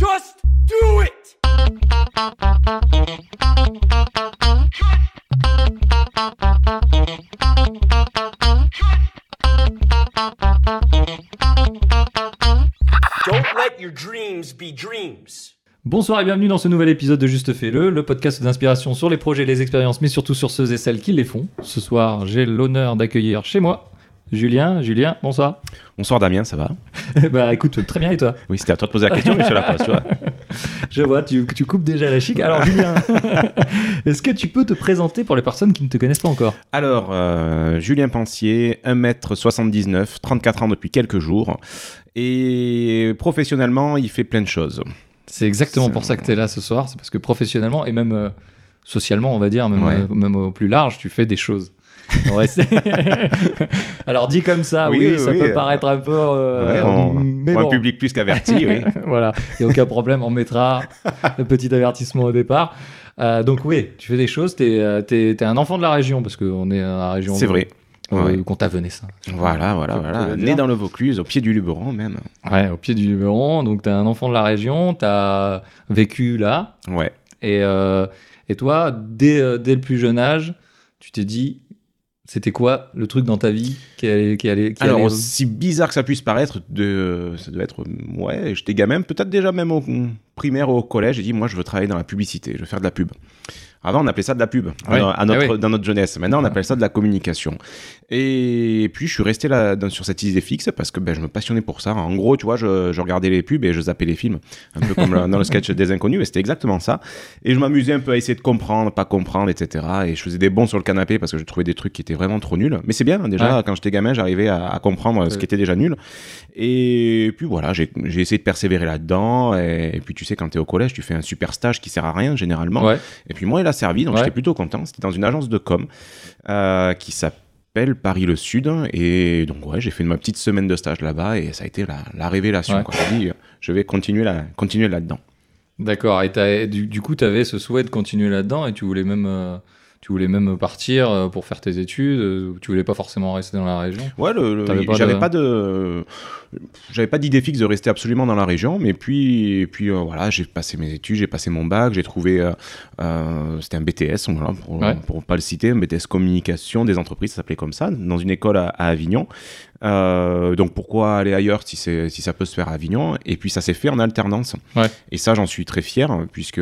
Just do it! Don't let your dreams be dreams. Bonsoir et bienvenue dans ce nouvel épisode de Juste Fais-le, le podcast d'inspiration sur les projets, les expériences, mais surtout sur ceux et celles qui les font. Ce soir, j'ai l'honneur d'accueillir chez moi Julien. Julien, bonsoir. Bonsoir Damien, ça va bah écoute, très bien et toi Oui, c'était à toi de poser la question, mais je la pose, tu vois. Je vois, tu, tu coupes déjà la chic. Alors Julien, est-ce que tu peux te présenter pour les personnes qui ne te connaissent pas encore? Alors, euh, Julien Pensier, 1m79, 34 ans depuis quelques jours. Et professionnellement, il fait plein de choses. C'est exactement pour ça que tu es là ce soir, c'est parce que professionnellement et même euh, socialement, on va dire, même, Ouais. euh, même au plus large, tu fais des choses. Ouais, Alors dit comme ça, oui, Oui, ça oui, peut euh, paraître un peu... euh, Ouais, on, mais bon. un public plus qu'averti, oui. voilà, il n'y a aucun problème, on mettra le petit avertissement au départ. Euh, donc oui, tu fais des choses, tu es, un enfant de la région, parce qu'on est dans la région C'est vrai. euh, Ouais. Contavenais. Voilà, voilà, Faut- voilà. faut le Né dans le Vaucluse, au pied du Luberon même. Ouais, au pied du Luberon, donc tu es un enfant de la région, tu as vécu là, Ouais. et, euh, et toi, dès, euh, dès le plus jeune âge, tu t'es dit, c'était quoi le truc dans ta vie qui allait... Qui allait, qui Alors, allait- aussi bizarre que ça puisse paraître, de, ça doit être. Ouais, j'étais gamin, peut-être déjà même au primaire ou au collège, j'ai dit, moi, je veux travailler dans la publicité, je veux faire de la pub. Avant, on appelait ça de la pub, à notre, Ah oui. dans notre jeunesse. Maintenant, on appelle ça de la communication. Et puis, je suis resté là, dans- sur cette idée fixe parce que ben, je me passionnais pour ça. En gros, tu vois, je, je regardais les pubs et je zappais les films, un peu comme dans le sketch des inconnus, et c'était exactement ça. Et je m'amusais un peu à essayer de comprendre, pas comprendre, etc. Et je faisais des bons sur le canapé parce que je trouvais des trucs qui étaient vraiment trop nuls. Mais c'est bien, hein, déjà, Ouais. quand j'étais gamin, j'arrivais à, à comprendre ce qui était déjà nul. Et puis voilà, j'ai essayé de persévérer là-dedans. Et, et puis tu sais, quand tu es au collège, tu fais un super stage qui sert à rien généralement. Ouais, Et puis moi, il servi, donc Ouais. j'étais plutôt content. C'était dans une agence de com euh, qui s'appelle Paris le Sud. Et donc ouais, j'ai fait ma petite semaine de stage là-bas et ça a été la, la révélation. Ouais. quoi. Euh, je vais continuer là, continuer là-dedans. d'accord. Et du coup, tu avais ce souhait de continuer là-dedans et tu voulais même... euh, Tu voulais même partir euh, pour faire tes études, euh, tu voulais pas forcément rester dans la région Ouais, j'avais pas de, j'avais pas d'idée fixe de rester absolument dans la région, mais puis, et puis euh, voilà, j'ai passé mes études, j'ai passé mon bac, j'ai trouvé, euh, euh, c'était un BTS, voilà, pour, Ouais. pour pas le citer, un BTS communication des entreprises, ça s'appelait comme ça, dans une école à, à Avignon. Euh, donc pourquoi aller ailleurs si si ça peut se faire à Avignon? Et puis ça s'est fait en alternance. Ouais. Et ça, j'en suis très fier, puisque,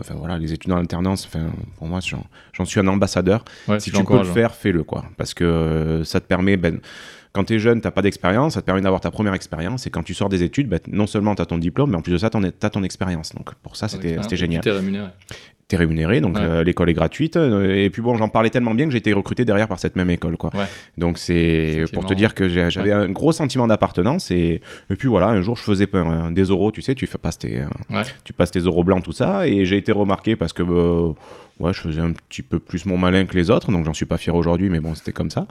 enfin voilà, les études en alternance, enfin pour moi, j'en, suis un ambassadeur Ouais, si tu peux le l'encourage. faire, fais-le quoi. Parce que euh, ça te permet, ben, quand tu es jeune, t'as pas d'expérience, ça te permet d'avoir ta première expérience. Et quand tu sors des études, ben, non seulement tu as ton diplôme, mais en plus de ça, tu as ton expérience. Donc pour ça, c'était génial. Tu rémunéré. Tu es rémunéré, donc Ouais. euh, l'école est gratuite. euh, et puis bon, j'en parlais tellement bien que j'ai été recruté derrière par cette même école. Quoi. Ouais. Donc c'est pour te dire que j'avais un gros sentiment d'appartenance. Et, et puis voilà, un jour, je faisais un- des euros, tu sais, tu fais passes tes, euh, tu passes tes euros blancs, tout ça. Et j'ai été remarqué parce que. Ouais, je faisais un petit peu plus mon malin que les autres, donc j'en suis pas fier aujourd'hui, mais bon, c'était comme ça.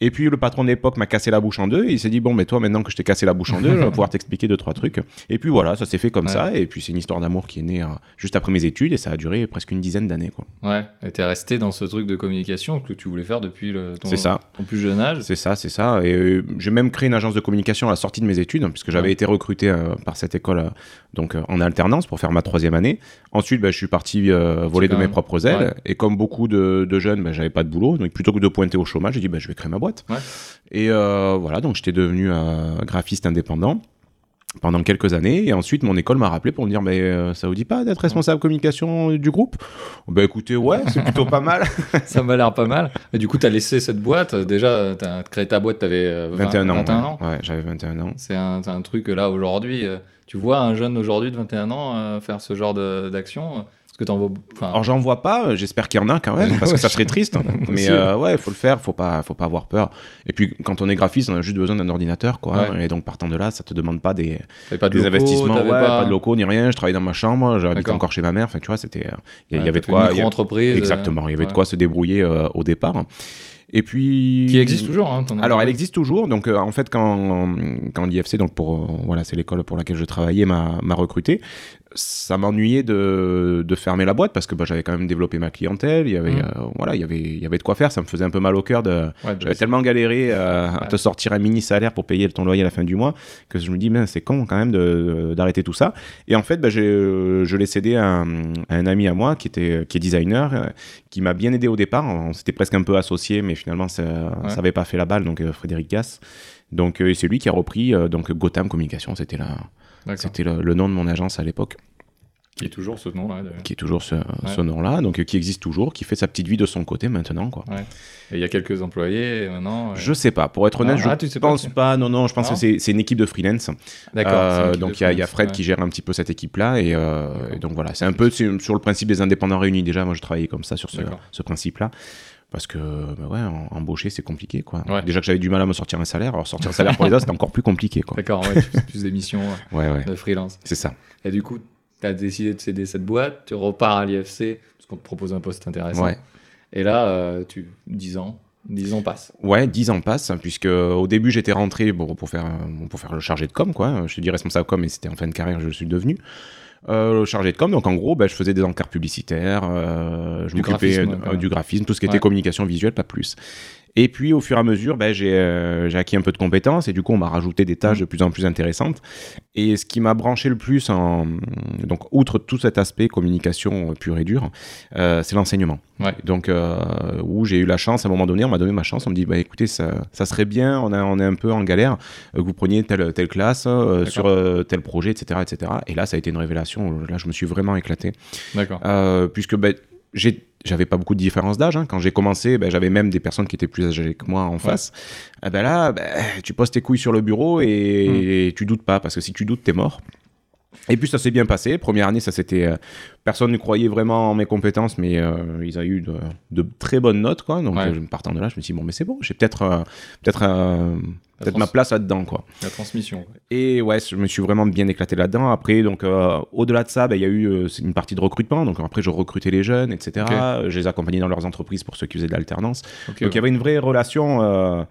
Et puis le patron de l'époque m'a cassé la bouche en deux, et il s'est dit, bon, mais toi, maintenant que je t'ai cassé la bouche en deux, je vais pouvoir t'expliquer deux, trois trucs. Et puis voilà, ça s'est fait comme Ouais. ça, et puis c'est une histoire d'amour qui est née euh, juste après mes études, et ça a duré presque une dizaine d'années, quoi. Ouais, et t'es resté dans ce truc de communication que tu voulais faire depuis le, ton, C'est ça. ton plus jeune âge. C'est ça, c'est ça. Et euh, j'ai même créé une agence de communication à la sortie de mes études, hein, puisque j'avais Ouais. été recruté euh, par cette école euh, donc en alternance pour faire ma troisième année. Ensuite, bah, je suis parti voler de mes propres ailes. Ouais. Et comme beaucoup de, de jeunes, bah, j'avais pas de boulot. Donc plutôt que de pointer au chômage, j'ai dit bah, je vais créer ma boîte. Ouais. Et euh, voilà, donc j'étais devenu euh, graphiste indépendant pendant quelques années et ensuite mon école m'a rappelé pour me dire mais euh, ça vous dit pas d'être responsable communication du groupe? Bah écoutez ouais c'est plutôt pas mal Ça m'a l'air pas mal. Et du coup, t'as laissé cette boîte. Déjà, t'as créé ta boîte, t'avais euh, 20 21 ans 21 ouais. ans. ouais j'avais 21 ans C'est un, un truc là, aujourd'hui, euh, tu vois un jeune aujourd'hui de 21 ans faire ce genre d'action. Est-ce que t'en vois. Enfin, Alors j'en vois pas, j'espère qu'il y en a quand même, parce que ça serait triste. Mais euh, ouais, il faut le faire, faut pas, faut pas avoir peur. Et puis quand on est graphiste, on a juste besoin d'un ordinateur, quoi. Ouais. Et donc partant de là, ça te demande pas des, pas de des locaux, investissements, ouais, pas... de locaux ni rien. Je travaillais dans ma chambre, j'habitais encore chez ma mère. Enfin, tu vois, c'était, euh, il y, Ouais, il y avait de quoi. une a- micro-entreprise. euh, Exactement, il y avait de quoi se débrouiller euh, au départ. Et puis. Qui existe toujours. Hein, Alors, elle existe toujours. Donc, euh, en fait, quand, quand l'IFC, donc pour, euh, voilà, c'est l'école pour laquelle je travaillais, m'a recruté, ça m'ennuyait de, de fermer la boîte parce que bah, j'avais quand même développé ma clientèle. Il y avait, Mhm. euh, voilà, il y avait, il y avait de quoi faire. Ça me faisait un peu mal au cœur de. Ouais, J'avais tellement galéré euh, à Ouais. te sortir un mini salaire pour payer ton loyer à la fin du mois que je me dis, c'est con quand même d'arrêter tout ça. Et en fait, bah, euh, je l'ai cédé à un, à un ami à moi qui, était, qui est designer, euh, qui m'a bien aidé au départ. On s'était presque un peu associé, mais finalement, ça Ouais. n'avait pas fait la balle. Donc, euh, Frédéric Gass. Donc, euh, c'est lui qui a repris euh, donc Gotham Communication. C'était, la, D'accord. C'était le, le nom de mon agence à l'époque Qui est toujours ce nom-là. qui est toujours ce, ce nom-là, donc euh, qui existe toujours, qui fait sa petite vie de son côté maintenant, quoi. Et il y a quelques employés et maintenant. euh, Je sais pas, pour être honnête, Ah, je ah, tu sais pas, pense pas, non, non, je pense Non que c'est une équipe de freelance. D'accord. Euh, donc il y, y a Fred ouais. qui gère un petit peu cette équipe-là, et, euh, donc voilà, c'est un peu sur le principe des indépendants réunis déjà, moi je travaillais comme ça sur ce principe-là. Parce que, bah ouais, embaucher, c'est compliqué, quoi. Ouais. Déjà que j'avais du mal à me sortir un salaire, alors sortir un salaire pour les autres, c'était encore plus compliqué, quoi. D'accord, ouais, tu plus d'émissions Ouais, de freelance. c'est ça. Et du coup, tu as décidé de céder cette boîte, tu repars à l'IFC, parce qu'on te propose un poste intéressant. Et là, euh, tu 10 ans, 10 ans passent. Ouais, 10 ans passent, puisque au début j'étais rentré bon, pour, faire, pour faire le chargé de com, quoi. Je te dis responsable com, et c'était en fin de carrière que je le suis devenu. Euh, le chargé de com, donc en gros, bah, je faisais des encarts publicitaires, euh, je Du m'occupais graphisme, euh, quoi. du graphisme, tout ce qui Ouais. était communication visuelle, pas plus. Et puis au fur et à mesure, bah, j'ai euh, j'ai acquis un peu de compétences et du coup on m'a rajouté des tâches de plus en plus intéressantes. Et ce qui m'a branché le plus, en, donc outre tout cet aspect communication euh, pure et dure, euh, c'est l'enseignement. Ouais. Donc euh, où j'ai eu la chance, à un moment donné, on m'a donné ma chance, on me dit, bah écoutez, ça, ça serait bien, on, a, on est un peu en galère, que vous preniez telle, telle classe sur tel projet, etc., etc. Et là, ça a été une révélation, là je me suis vraiment éclaté. D'accord. Puisque ben, j'ai- j'avais pas beaucoup de différence d'âge. hein. Quand j'ai commencé, ben, j'avais même des personnes qui étaient plus âgées que moi en face. Eh ben là, ben, tu poses tes couilles sur le bureau et, tu doutes pas, parce que si tu doutes, t'es mort. Et puis ça s'est bien passé. Première année, ça c'était. euh, personne ne croyait vraiment en mes compétences, mais euh, ils ont eu de, de très bonnes notes, quoi. Donc Ouais. euh, partant de là, je me suis dit bon, mais c'est bon, j'ai peut-être euh, peut-être euh, peut-être ma place là-dedans, quoi. La transmission. Et ouais, je me suis vraiment bien éclaté là-dedans. Après, donc, euh, au-delà de ça, ben, il y a eu euh, une partie de recrutement. Donc, après, je recrutais les jeunes, etc. Ok. Euh, Je les accompagnais dans leurs entreprises pour ceux qui faisaient de l'alternance. Donc, il y avait une vraie relation. euh,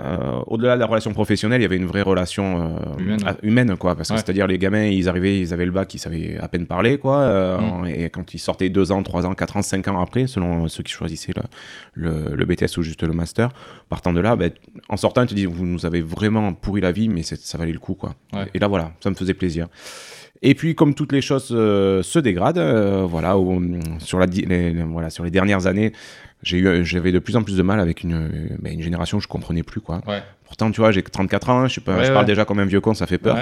euh, au-delà de la relation professionnelle, il y avait une vraie relation euh, Humaine. à- humaine, quoi. Parce que Ouais. c'est-à-dire, les gamins, ils arrivaient, ils avaient le bac, ils savaient à peine parler, quoi. euh, Mm. Et quand ils sortaient deux ans, trois ans, quatre ans, cinq ans après, selon ceux qui choisissaient le, le, le BTS ou juste le master, partant de là, ben, en sortant, ils te disent, vous nous avez vraiment pourri la vie, mais ça valait le coup, quoi. Ouais. Et là, voilà, ça me faisait plaisir. Et puis, comme toutes les choses euh, se dégradent, euh, voilà, au- sur, la, di- les, les- voilà, sur les dernières années, j'ai eu, j'avais de plus en plus de mal avec une, euh, ben, une génération que je comprenais plus, quoi. Pourtant, tu vois, j'ai que 34 ans, je, sais pas, Ouais, je ouais. parle déjà comme un vieux con, ça fait peur.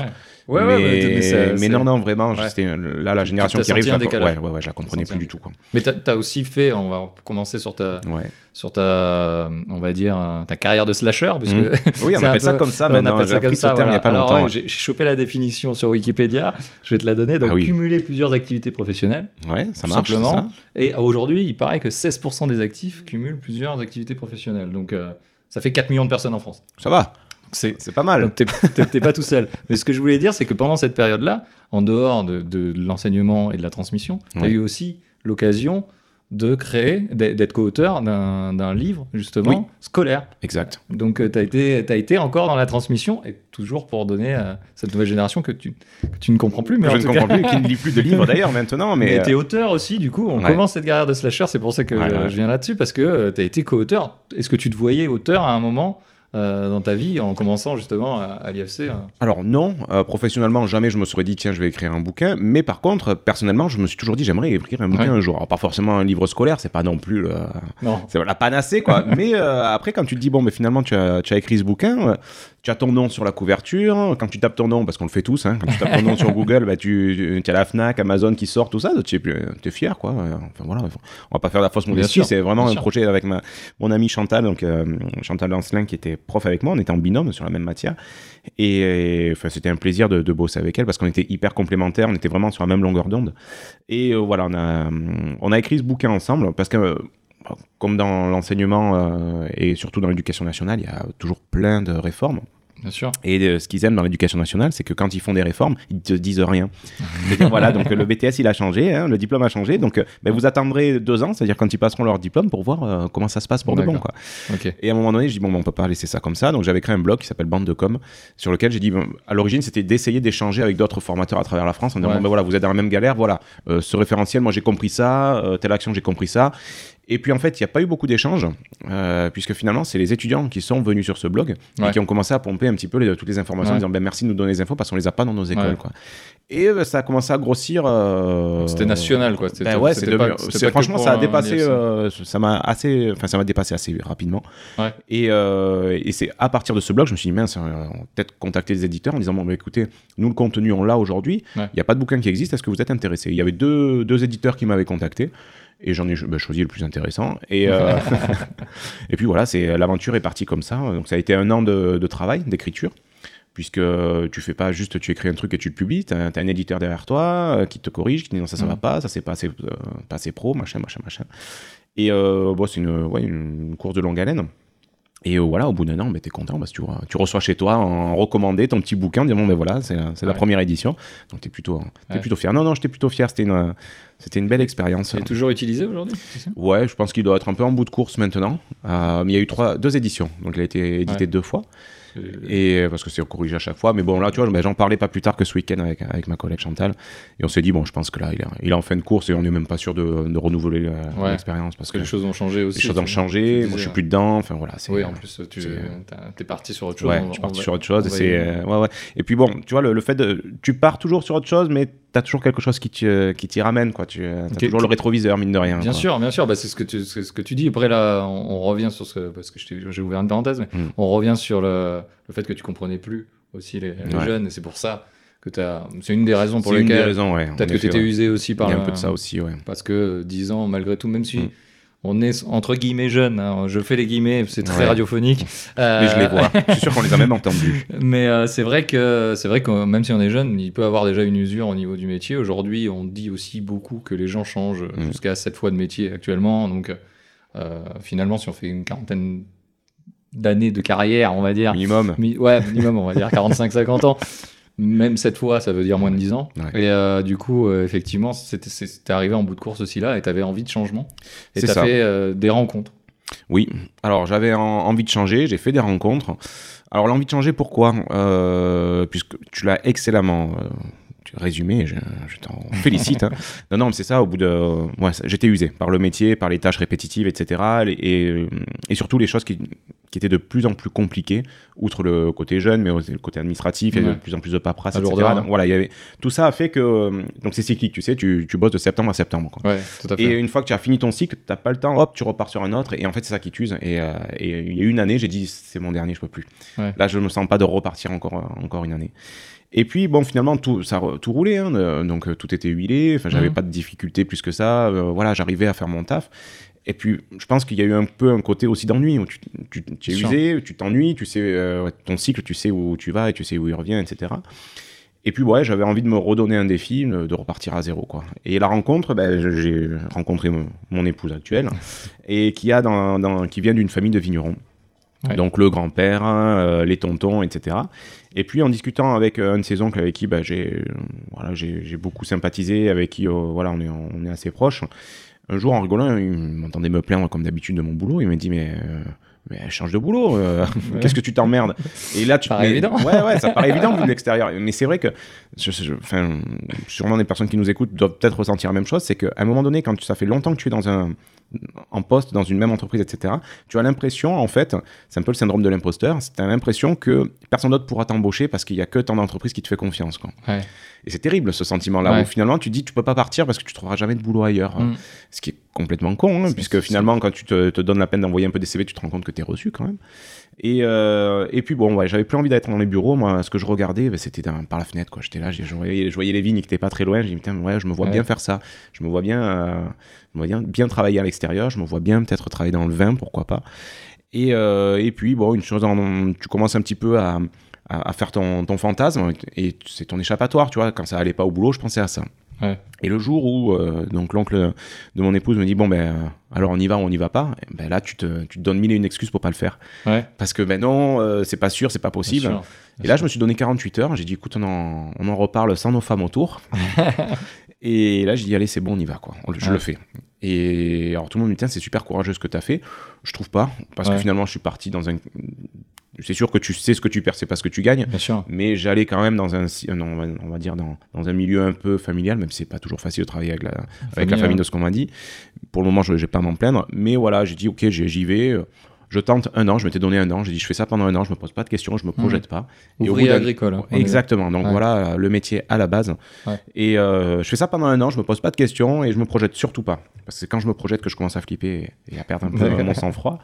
Ouais. Mais, mais, ça- non, non, vraiment, là la Tu- génération qui arrive. je la ouais, ouais, ouais, je la comprenais plus du tout, quoi. Mais t'as as aussi fait, on va commencer sur ta, Ouais. sur ta, on va dire, ta carrière de slasher, puisque Mhm. Oui, on appelle ça peu- comme ça on maintenant. appelle J'ai ça comme ça. terme il y a pas Alors, longtemps. j'ai chopé la définition sur Wikipédia, je vais te la donner. Donc, Ah oui. cumuler plusieurs activités professionnelles, Ouais, ça marche. simplement. ça. Et aujourd'hui, il paraît que 16% des actifs cumulent plusieurs activités professionnelles. Donc, euh, ça fait 4 millions de personnes en France. Ça va, C'est pas mal. t'es pas tout seul. Mais ce que je voulais dire, c'est que pendant cette période-là, en dehors de, de l'enseignement et de la transmission, tu as Ouais. eu aussi l'occasion de créer, d'être co-auteur d'un livre, justement, Oui. scolaire. Exact. Donc tu as, été t'as été encore dans la transmission, et toujours pour donner à cette nouvelle génération que tu, que tu ne comprends plus. Mais je en ne tout comprends cas, plus, qui ne lit plus de livres d'ailleurs maintenant, mais mais. tu es euh, auteur aussi, du coup, on Ouais. commence cette carrière de slasher, c'est pour ça que Ouais, euh, ouais. je viens là-dessus, parce que tu as été co-auteur. Est-ce que tu te voyais auteur à un moment euh, dans ta vie, en commençant justement à, à l'IFC euh Alors non, euh, professionnellement, jamais je me serais dit tiens je vais écrire un bouquin, mais par contre personnellement je me suis toujours dit j'aimerais écrire un bouquin Ouais. un jour. Alors pas forcément un livre scolaire, c'est pas non plus le, Non. c'est la panacée quoi. mais euh, après quand tu te dis bon mais finalement tu as, tu as écrit ce bouquin, euh, tu as ton nom sur la couverture, quand tu tapes ton nom parce qu'on le fait tous, hein, quand tu tapes ton nom sur Google, bah, tu, tu as la Fnac, Amazon qui sort tout ça, tu es, fier quoi. Enfin voilà, on va pas faire la fausse modestie, c'est vraiment bien un sûr. projet avec ma, mon ami Chantal, donc euh, Chantal Lancelin qui était prof avec moi, on était en binôme sur la même matière. Et, enfin, c'était un plaisir de, de bosser avec elle parce qu'on était hyper complémentaires, on était vraiment sur la même longueur d'onde. Et euh, voilà, on a, on a écrit ce bouquin ensemble parce que, euh, comme dans l'enseignement euh, et surtout dans l'éducation nationale, il y a toujours plein de réformes. Bien sûr. Et euh, ce qu'ils aiment dans l'éducation nationale, c'est que quand ils font des réformes, ils te disent rien. C'est-à-dire, voilà, donc le BTS, il a changé, hein, le diplôme a changé, donc euh, ben, vous attendrez deux ans, c'est-à-dire quand ils passeront leur diplôme pour voir euh, comment ça se passe pour de bon. Quoi. Et à un moment donné, je dis, bon, ben, on peut pas laisser ça comme ça. Donc j'avais créé un blog qui s'appelle Bande de Com, sur lequel j'ai dit, à l'origine, c'était d'essayer d'échanger avec d'autres formateurs à travers la France en disant, Ouais. bon, ben, voilà, vous êtes dans la même galère, voilà, ce référentiel, moi j'ai compris ça, telle action, j'ai compris ça. Et puis en fait, il n'y a pas eu beaucoup d'échanges, euh, puisque finalement, c'est les étudiants qui sont venus sur ce blog Ouais. et qui ont commencé à pomper un petit peu les- toutes les informations en disant ben, merci de nous donner les infos parce qu'on les a pas dans nos écoles. Ouais. Quoi. Et euh, ça a commencé à grossir. euh, C'était national, quoi. C'était- ben ouais, c'était c'est pas- franchement, ça a dépassé, euh, ça m'a assez, enfin, ça m'a dépassé assez rapidement. Et, et c'est à partir de ce blog, je me suis dit, mince, on peut-être contacter les éditeurs en disant, bon, bah, écoutez, nous, le contenu, on l'a aujourd'hui, il n'y a pas de bouquin qui existe, est-ce que vous êtes intéressé? Il y avait deux, deux éditeurs qui m'avaient contacté. Et j'en ai bah, choisi le plus intéressant. Et, euh, et puis voilà, c'est l'aventure est partie comme ça. Donc ça a été un an de, de travail, d'écriture, puisque tu fais pas juste, tu écris un truc et tu le publies. Tu as, un éditeur derrière toi euh, qui te corrige, qui dit non, ça, ça Mm. va pas, ça c'est pas assez, euh, pas assez pro, machin, machin, machin. Et bon, c'est une, ouais, une course de longue haleine. Et euh, voilà, au bout d'un an, bah, tu es content parce que tu, re- tu reçois chez toi en recommandé ton petit bouquin, en disant bon, ben voilà, c'est la Ouais. première édition. Donc tu es plutôt, t'es Ouais. plutôt fier. Non, non, j'étais plutôt fier. C'était une, c'était une belle expérience. Il est toujours utilisé aujourd'hui Ouais, je pense qu'il doit être un peu en bout de course maintenant. Euh, mais il y a eu trois, deux éditions, donc il a été édité Ouais. deux fois. Euh, Et parce que c'est corrigé à chaque fois. Mais bon, là, tu vois, ben, j'en parlais pas plus tard que ce week-end avec, avec ma collègue Chantal. Et on s'est dit, bon, je pense que là, il est, il est en fin de course et on n'est même pas sûr de, de renouveler euh, Ouais. l'expérience. Parce que les choses ont changé aussi. les choses ont changé. Moi, je suis plus dedans. Enfin, voilà. c'est- Oui, en plus, tu t'as- t'es parti sur autre chose. Ouais, on- je suis parti va- sur autre chose. Et, euh, ouais, ouais. et puis bon, tu vois, le, le fait de. Tu pars toujours sur autre chose, mais tu as toujours quelque chose qui t'y qui t'y ramène. quoi. Tu as Ok. toujours le rétroviseur, mine de rien. Bien quoi. sûr, bien sûr, bah, c'est ce que tu, ce que tu dis. Après là, on, on revient sur ce parce que je t'ai- j'ai ouvert une parenthèse, mais Mm. on revient sur le, le fait que tu comprenais plus aussi les, les Ouais. jeunes, et c'est pour ça que t'as. C'est une des raisons pour C'est une des lesquelles raisons, ouais. peut-être que tu étais ouais. usé aussi Il par y a un peu de ça aussi, ouais. parce que 10 ans malgré tout, même si Mm. On est entre guillemets jeune, hein, je fais les guillemets, c'est très Ouais. radiophonique. Mais je les Euh, vois. je suis sûr qu'on les a même entendus. Mais euh, c'est vrai que c'est vrai que même si on est jeune, il peut avoir déjà une usure au niveau du métier. Aujourd'hui, on dit aussi beaucoup que les gens changent Mm. jusqu'à 7 fois de métier actuellement. Donc euh, finalement, si on fait une quarantaine d'années de carrière, on va dire, Minimum. mi- ouais, minimum, on va dire 45-50 ans. Même cette fois, ça veut dire moins de 10 ans. Ouais. Et euh, du coup, euh, effectivement, c'était arrivé en bout de course aussi là, et tu avais envie de changement. Et tu as ça. fait euh, des rencontres. Oui, alors j'avais en- envie de changer, j'ai fait des rencontres. Alors l'envie de changer, pourquoi? Puisque tu l'as excellemment résumé, je, je t'en félicite. hein. Non, non, mais c'est ça, au bout de... ouais, ça- j'étais usé par le métier, par les tâches répétitives, etc. Et, et, surtout les choses qui, qui étaient de plus en plus compliquées, outre le côté jeune, mais aussi le côté administratif, il y avait de plus en plus de paperasse, etc. Donc, voilà, il y avait... Tout ça a fait que... euh, Donc c'est cyclique, tu sais, tu, tu bosses de septembre à septembre. Quoi. Ouais, tout à fait. Et une fois que tu as fini ton cycle, t'as pas le temps, hop, tu repars sur un autre. Et en fait, c'est ça qui t'use. Et, euh, et il y a une année, j'ai dit, c'est mon dernier, je peux plus. Ouais. Là, je me sens pas de repartir encore, euh, encore une année. Et puis, bon, finalement, tout, ça, tout roulait. hein, euh, donc, euh, tout était huilé. Enfin, j'avais Mhm. pas de difficulté plus que ça. euh, voilà, j'arrivais à faire mon taf. Et puis, je pense qu'il y a eu un peu un côté aussi d'ennui où tu, tu, tu es usé, tu t'ennuies, tu sais, euh, ton cycle, tu sais où tu vas et tu sais où il revient, etc. Et puis, ouais, j'avais envie de me redonner un défi, de repartir à zéro, quoi. Et la rencontre, ben, j'ai rencontré mon, mon épouse actuelle, et qui, a dans, dans- qui vient d'une famille de vignerons. Donc, le grand-père, euh, les tontons, etc. Et puis, en discutant avec euh, un de ses oncles avec qui ben, j'ai euh, voilà, j'ai beaucoup sympathisé, avec qui voilà, on, est, assez proches, un jour, en rigolant, il m'entendait me plaindre comme d'habitude de mon boulot. Il m'a dit, mais, mais change de boulot. euh, Qu'est-ce que tu t'emmerdes Et là, tu Paraît mais- évident. Ouais, ouais, ça paraît évident vu de l'extérieur. Mais c'est vrai que, je- sûrement des personnes qui nous écoutent doivent peut-être ressentir la même chose. C'est qu'à un moment donné, quand ça fait longtemps que tu es dans un en poste dans une même entreprise, etc. Tu as l'impression, en fait, c'est un peu le syndrome de l'imposteur, tu as l'impression que personne d'autre pourra t'embaucher parce qu'il y a que ton entreprise qui te fait confiance. Quoi. Ouais. Et c'est terrible ce sentiment-là, Ouais. où finalement tu dis tu peux pas partir parce que tu trouveras jamais de boulot ailleurs. Mm. Ce qui est complètement con, hein, puisque finalement quand tu te, te donnes la peine d'envoyer un peu des CV, tu te rends compte que tu es reçu quand même. Et, euh, et puis bon, ouais, j'avais plus envie d'être dans les bureaux, moi ce que je regardais, ben, c'était par la fenêtre. quoi. J'étais là, je voyais, je voyais les vignes qui étaient pas très loin, j'ai dit putain, ouais, je me vois Ouais. bien faire ça. Je me vois bien, euh, je me vois bien, bien travailler à l'extérieur, je me vois bien peut-être travailler dans le vin, pourquoi pas. Et, euh, et puis bon, une chose, en- tu commences un petit peu à, à, à faire ton, ton fantasme et c'est ton échappatoire, tu vois. Quand ça allait pas au boulot, je pensais à ça. Ouais. Et le jour où euh, donc l'oncle de mon épouse me dit bon ben euh, alors on y va ou on n'y va pas, eh ben là tu te, tu te donnes mille et une excuses pour pas le faire Ouais. parce que ben non euh, c'est pas sûr c'est pas possible. Bien sûr. Et là je me suis donné 48 heures, j'ai dit écoute on en, on en reparle sans nos femmes autour. et là j'ai dit allez c'est bon on y va quoi, On- je Ouais. le fais. Et alors tout le monde me dit tiens c'est super courageux ce que tu as fait. Je trouve pas parce que finalement je suis parti dans un c'est sûr que tu sais ce que tu perds c'est pas ce que tu gagnes Bien sûr. mais j'allais quand même dans un euh, on va, dire dans, dans un milieu un peu familial même si c'est pas toujours facile de travailler avec la, avec la Famille, ouais. de ce qu'on m'a dit pour le moment je vais pas m'en plaindre mais voilà j'ai dit ok j'y vais je tente un an je m'étais donné un an j'ai dit je fais ça pendant un an je me pose pas de questions je me projette pas Et au Ouvrier agricole. Exactement. Donc Ouais. voilà le métier à la base. Ouais. Et euh, je fais ça pendant un an, je me pose pas de questions et je me projette surtout pas. Parce que c'est quand je me projette que je commence à flipper et à perdre un peu mon sang-froid.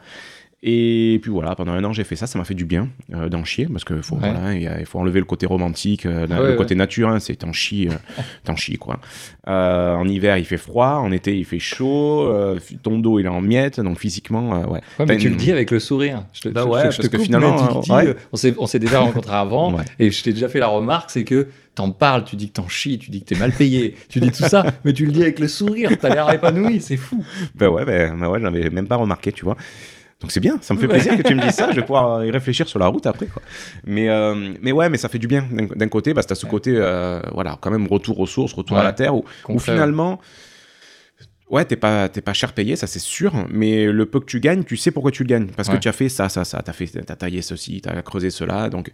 Et puis voilà, pendant un an j'ai fait ça, ça m'a fait du bien euh, d'en chier parce que faut, Ouais. voilà, il y a- il faut enlever le côté romantique, euh, le ouais, côté nature, hein, c'est t'en chies, euh, t'en chies quoi. Euh, en hiver il fait froid, en été il fait chaud, ton dos il est en miettes, donc physiquement, ouais. Mais tu le dis avec le sourire. Je te, Bah je- ouais, je- je parce te que coupe, finalement, dis, on s'est, déjà rencontrés avant, et je t'ai déjà fait la remarque, c'est que t'en parles, tu dis que t'en chies, tu dis que t'es mal payé, tu dis tout ça, mais tu le dis avec le sourire, t'as l'air épanoui, c'est fou. Bah ouais, bah, bah ouais, j'avais même pas remarqué, tu vois. Donc c'est bien, ça me fait plaisir que tu me dises ça, je vais pouvoir y réfléchir sur la route après. Quoi. Mais, euh, mais ouais, mais ça fait du bien d'un côté, parce que t'as ce côté, euh, voilà, quand même retour aux sources, retour à la terre, où, finalement, ouais, t'es pas, pas cher payé, ça c'est sûr, mais le peu que tu gagnes, tu sais pourquoi tu le gagnes, parce Ouais. que tu as fait ça, ça, ça, t'as taillé ceci, t'as creusé cela, donc.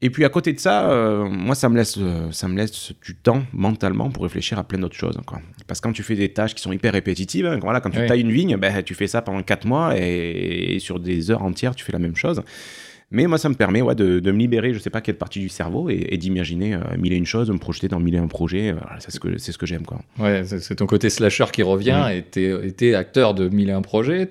Et puis à côté de ça, euh, moi ça me laisse, euh, ça me laisse du temps mentalement pour réfléchir à plein d'autres choses. Quoi. Parce que quand tu fais des tâches qui sont hyper répétitives, hein, voilà, quand tu Oui. tailles une vigne, ben, tu fais ça pendant 4 mois et, et sur des heures entières tu fais la même chose. Mais moi ça me permet ouais, de, de me libérer, je sais pas quelle partie du cerveau, et, et d'imaginer euh, mille et une choses, de me projeter dans mille et un projets. euh, voilà, c'est ce que, c'est ce que j'aime. Quoi. Ouais, c'est, ton côté slasher qui revient, Mm. et t'es, et t'es acteur de mille et un projets.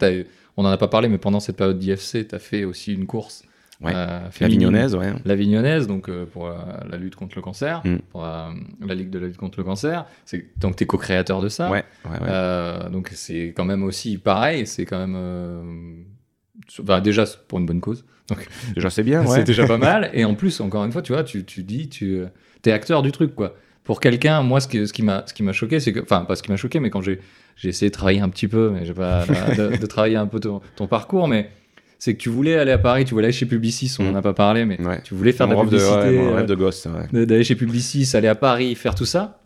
On en a pas parlé, mais pendant cette période d'IFC, t'as fait aussi une course. Ouais. euh, La vignonnaise, ouais. L'Avignonnaise, donc euh, pour euh, la lutte contre le cancer, Mm. pour la Ligue de la lutte contre le cancer. C'est, donc tu es co-créateur de ça. Ouais, ouais, ouais. Donc c'est quand même aussi pareil, c'est quand même... bah, déjà pour une bonne cause, donc Déjà c'est bien, ouais. c'est déjà pas mal. Et en plus, encore une fois, tu vois, tu, tu dis, tu es acteur du truc, quoi. Pour quelqu'un, moi, ce qui, ce qui m'a ce qui m'a choqué, c'est que... Enfin, pas ce qui m'a choqué, mais quand j'ai j'ai essayé de travailler un petit peu, mais j'ai pas... de, de travailler un peu ton, ton parcours, mais c'est que tu voulais aller à Paris, tu voulais aller chez Publicis, on Mm. en a pas parlé, mais Ouais. tu voulais faire de Mon la rêve de, ouais, mon euh, rêve de gosse, de- d'aller chez Publicis, aller à Paris, faire tout ça.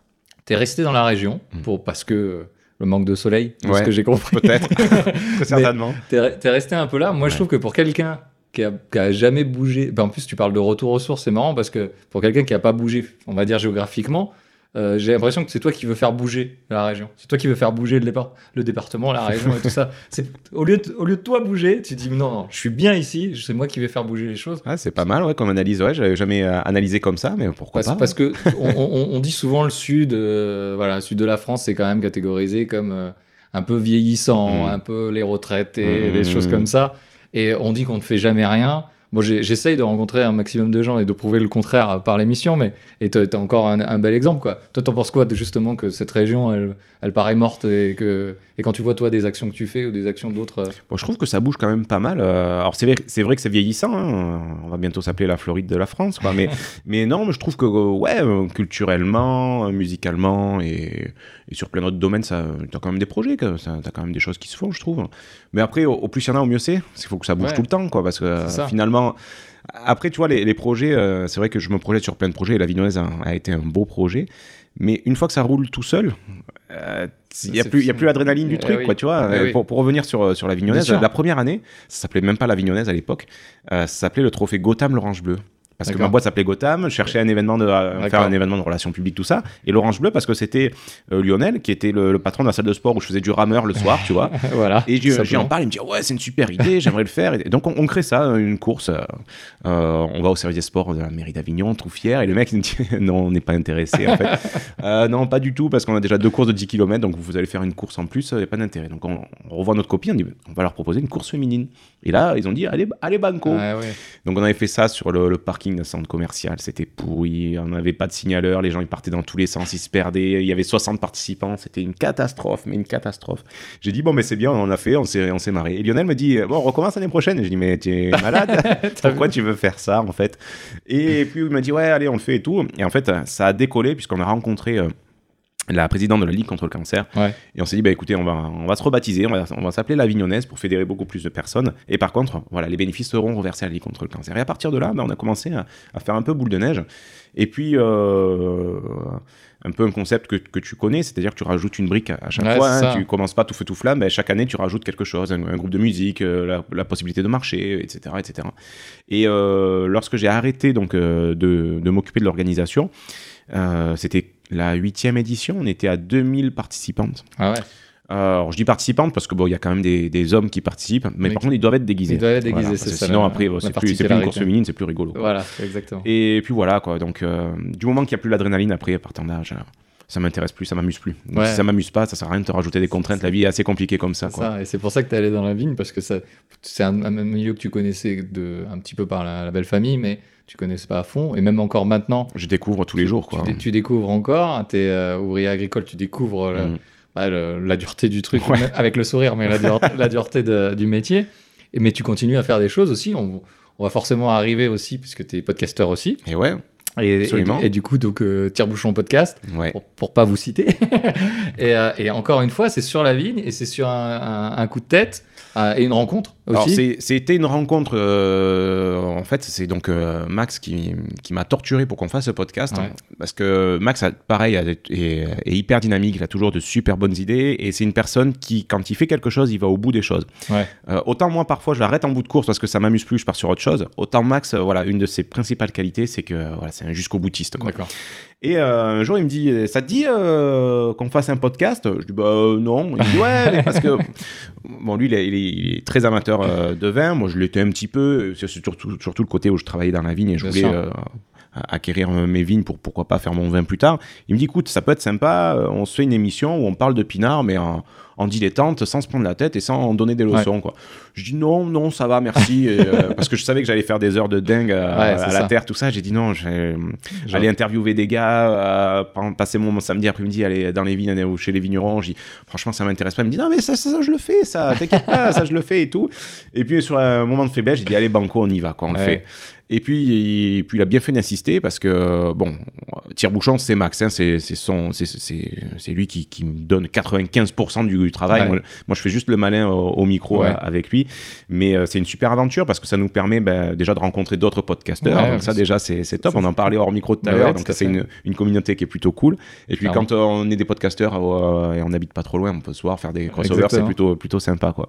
T'es resté dans la région Mm. pour parce que le manque de soleil, de ce que j'ai compris. Peut-être, certainement. T'es re- t'es resté un peu là. Moi, je trouve que pour quelqu'un qui a, qui a jamais bougé, ben, en plus tu parles de retour aux sources, c'est marrant parce que pour quelqu'un qui a pas bougé, on va dire géographiquement, euh, j'ai l'impression que c'est toi qui veux faire bouger la région. C'est toi qui veux faire bouger le, départ, le département, la région et tout ça. C'est au lieu de, au lieu de toi bouger, tu dis non, non, je suis bien ici. C'est moi qui vais faire bouger les choses. Ah, c'est pas mal, ouais, comme analyse. Ouais, j'avais jamais euh, analysé comme ça, mais pourquoi Parce, pas. parce que on, on- on dit souvent le sud, euh, voilà, le sud de la France, c'est quand même catégorisé comme euh, un peu vieillissant, Mm. un peu les retraités, Mm. des choses comme ça. Et on dit qu'on ne fait jamais rien. J'ai- j'essaye de rencontrer un maximum de gens et de prouver le contraire par l'émission, mais et t'as encore un, un bel exemple, quoi. Toi, t'en penses quoi de justement que cette région, elle, elle paraît morte et que et quand tu vois toi des actions que tu fais ou des actions d'autres, euh, Bon, je trouve que ça bouge quand même pas mal. euh, alors c'est vrai, c'est vrai que c'est vieillissant. hein, On va bientôt s'appeler la Floride de la France, quoi. Mais, mais non, mais je trouve que euh, ouais, culturellement, musicalement et, et sur plein d'autres domaines, ça, t'as quand même des projets, t'as quand même des choses qui se font, je trouve. Mais après, au, au plus il y en a, au mieux c'est. Il faut que ça bouge Ouais. tout le temps, quoi, parce que euh, Après, tu vois, les, les projets, euh, c'est vrai que je me projette sur plein de projets et la Vignoise a, a été un beau projet. Mais une fois que ça roule tout seul, euh, il n'y a plus, y a plus l'adrénaline du Eh truc, oui. quoi, tu vois. Eh Euh, oui. pour, pour revenir sur, sur la Vignonnaise, la première année, ça s'appelait même pas la Vignonnaise à l'époque, euh, ça s'appelait le trophée Gotham l'Orange Bleu. Parce que ma boîte s'appelait Gotham, je cherchais un événement de euh, faire un événement de relations publiques tout ça, et l'Orange Bleu parce que c'était euh, Lionel qui était le, le patron de la salle de sport où je faisais du rameur le soir, tu vois. voilà. Et j'y en parle, il me dit ouais c'est une super idée, j'aimerais le faire. Et donc on, on crée ça, une course. euh, euh, on va au service des sports de la mairie d'Avignon, on trouve fier. Et le mec il me dit non on n'est pas intéressé en fait. Euh, non pas du tout parce qu'on a déjà deux courses de 10 km donc vous allez faire une course en plus, il n'y a pas d'intérêt. Donc on, on revoit notre copie, on dit on va leur proposer une course féminine. Et là ils ont dit allez allez banco. Ouais. Donc on avait fait ça sur le, le parking d'un centre commercial, c'était pourri, on n'avait pas de signaleur, les gens ils partaient dans tous les sens, ils se perdaient, il y avait 60 participants, c'était une catastrophe, mais une catastrophe. J'ai dit bon mais c'est bien, on en a fait, on s'est on s'est marré. Et Lionel me dit bon on recommence l'année prochaine. Et je dis mais tu es malade? Pourquoi tu veux faire ça en fait? Et puis il m'a dit ouais allez on le fait et tout. Et en fait ça a décollé puisqu'on a rencontré... euh, la présidente de la Ligue contre le cancer. Ouais. Et on s'est dit, bah, écoutez, on va, on va se rebaptiser, on va, on va s'appeler l'Avignonnaise pour fédérer beaucoup plus de personnes. Et par contre, voilà, les bénéfices seront reversés à la Ligue contre le cancer. Et à partir de là, bah, on a commencé à, à faire un peu boule de neige. Et puis, euh, un peu un concept que, que tu connais, c'est-à-dire que tu rajoutes une brique à, chaque Ouais, fois. hein, tu commences pas tout feu tout flamme, mais chaque année, tu rajoutes quelque chose, un, un groupe de musique, euh, la, la possibilité de marcher, etc. etc. Et euh, lorsque j'ai arrêté donc, de, de m'occuper de l'organisation, euh, c'était la huitième édition, on était à 2000 participantes. Ah ouais. Euh, alors, je dis participantes parce que bon, il y a quand même des, des hommes qui participent, mais par contre, ils doivent être déguisés. ils doivent être déguisés, Voilà, c'est ça, Sinon, après, c'est plus, une course féminine, c'est plus rigolo. quoi. Voilà, exactement. Et puis voilà, quoi. Donc, euh, du moment qu'il n'y a plus l'adrénaline après, à partir d'âge, ça m'intéresse plus, ça m'amuse plus. Donc, Ouais. si ça m'amuse pas, ça sert à rien de te rajouter des contraintes. La vie est assez compliquée comme ça, C'est quoi. ça, et c'est pour ça que tu es allé dans la vigne, parce que c'est un, un milieu que tu connaissais de, un petit peu par la, la belle famille, mais tu connaissais pas à fond. Et même encore maintenant, Je découvre tous les jours, quoi. tu, dé- tu découvres encore, tu es ouvrier agricole, tu découvres le- Mm. bah, le- la dureté du truc, Ouais. avec le sourire, mais la, dur- la dureté de- du métier. Et, mais tu continues à faire des choses aussi. On, on va forcément arriver aussi, puisque tu es podcasteur aussi. Et ouais, Et, et, Absolument. et du coup, donc, euh, Tire-Bouchon Podcast, ouais. pour, pour pas vous citer. et, euh, et encore une fois, c'est sur la vigne et c'est sur un, un- un coup de tête euh, et une rencontre c'était une rencontre. euh, en fait, c'est donc euh, Max qui, qui m'a torturé pour qu'on fasse ce podcast. Ouais. hein, parce que Max, a, pareil, a- est, est hyper dynamique. Il a toujours de super bonnes idées. Et c'est une personne qui, quand il fait quelque chose, il va au bout des choses. Ouais. Euh, autant moi, parfois, je l'arrête en bout de course parce que ça m'amuse plus, je pars sur autre chose. Autant Max, voilà, une de ses principales qualités, c'est que voilà, c'est un jusqu'au boutiste. Quoi. Et un jour, il me dit Ça te dit qu'on fasse un podcast? Je dis Bah non. Il me dit Ouais, mais parce que. Bon, lui, il est, il est- il est très amateur euh, de vin. Moi, je l'étais un petit peu. C'est surtout, surtout le côté où je travaillais dans la vigne et je Bien voulais acquérir euh, mes vignes pour pourquoi pas faire mon vin plus tard. Il me dit Écoute, ça peut être sympa. euh, On se fait une émission où on parle de pinard, mais en, en dilettante, sans se prendre la tête et sans en donner des leçons. Quoi. Je dis Non, non, ça va, merci. Et, euh, parce que je savais que j'allais faire des heures de dingue à, Ouais, c'est à la terre, tout ça. J'ai dit Non, Genre- aller interviewer des gars, euh, pa- passer mon samedi après-midi, aller dans les vignes aller chez les vignerons. Je dis, franchement, ça m'intéresse pas. Il me dit, non, mais ça, ça, ça, je le fais, ça, t'inquiète pas, ça, je le fais et tout. Et puis, sur un moment de faiblesse, j'ai dit, allez, banco, on y va, quoi, on le fait. Et puis, et puis, il a bien fait d'insister parce que, bon, tire-bouchon, c'est Max, hein, c'est lui qui, qui me donne 95% du travail. Ouais. Moi, moi, je fais juste le malin au, au micro Ouais. euh, avec lui. Mais euh, c'est une super aventure parce que ça nous permet ben, déjà de rencontrer d'autres podcasteurs. Ouais, donc, ça, déjà, c'est top. On en parlait hors micro tout à l'heure. donc, c'est une, une communauté qui est plutôt cool. Et puis, Clairement. quand on est des podcasteurs euh, et on n'habite pas trop loin, on peut se voir faire des crossovers. C'est plutôt, plutôt sympa, quoi.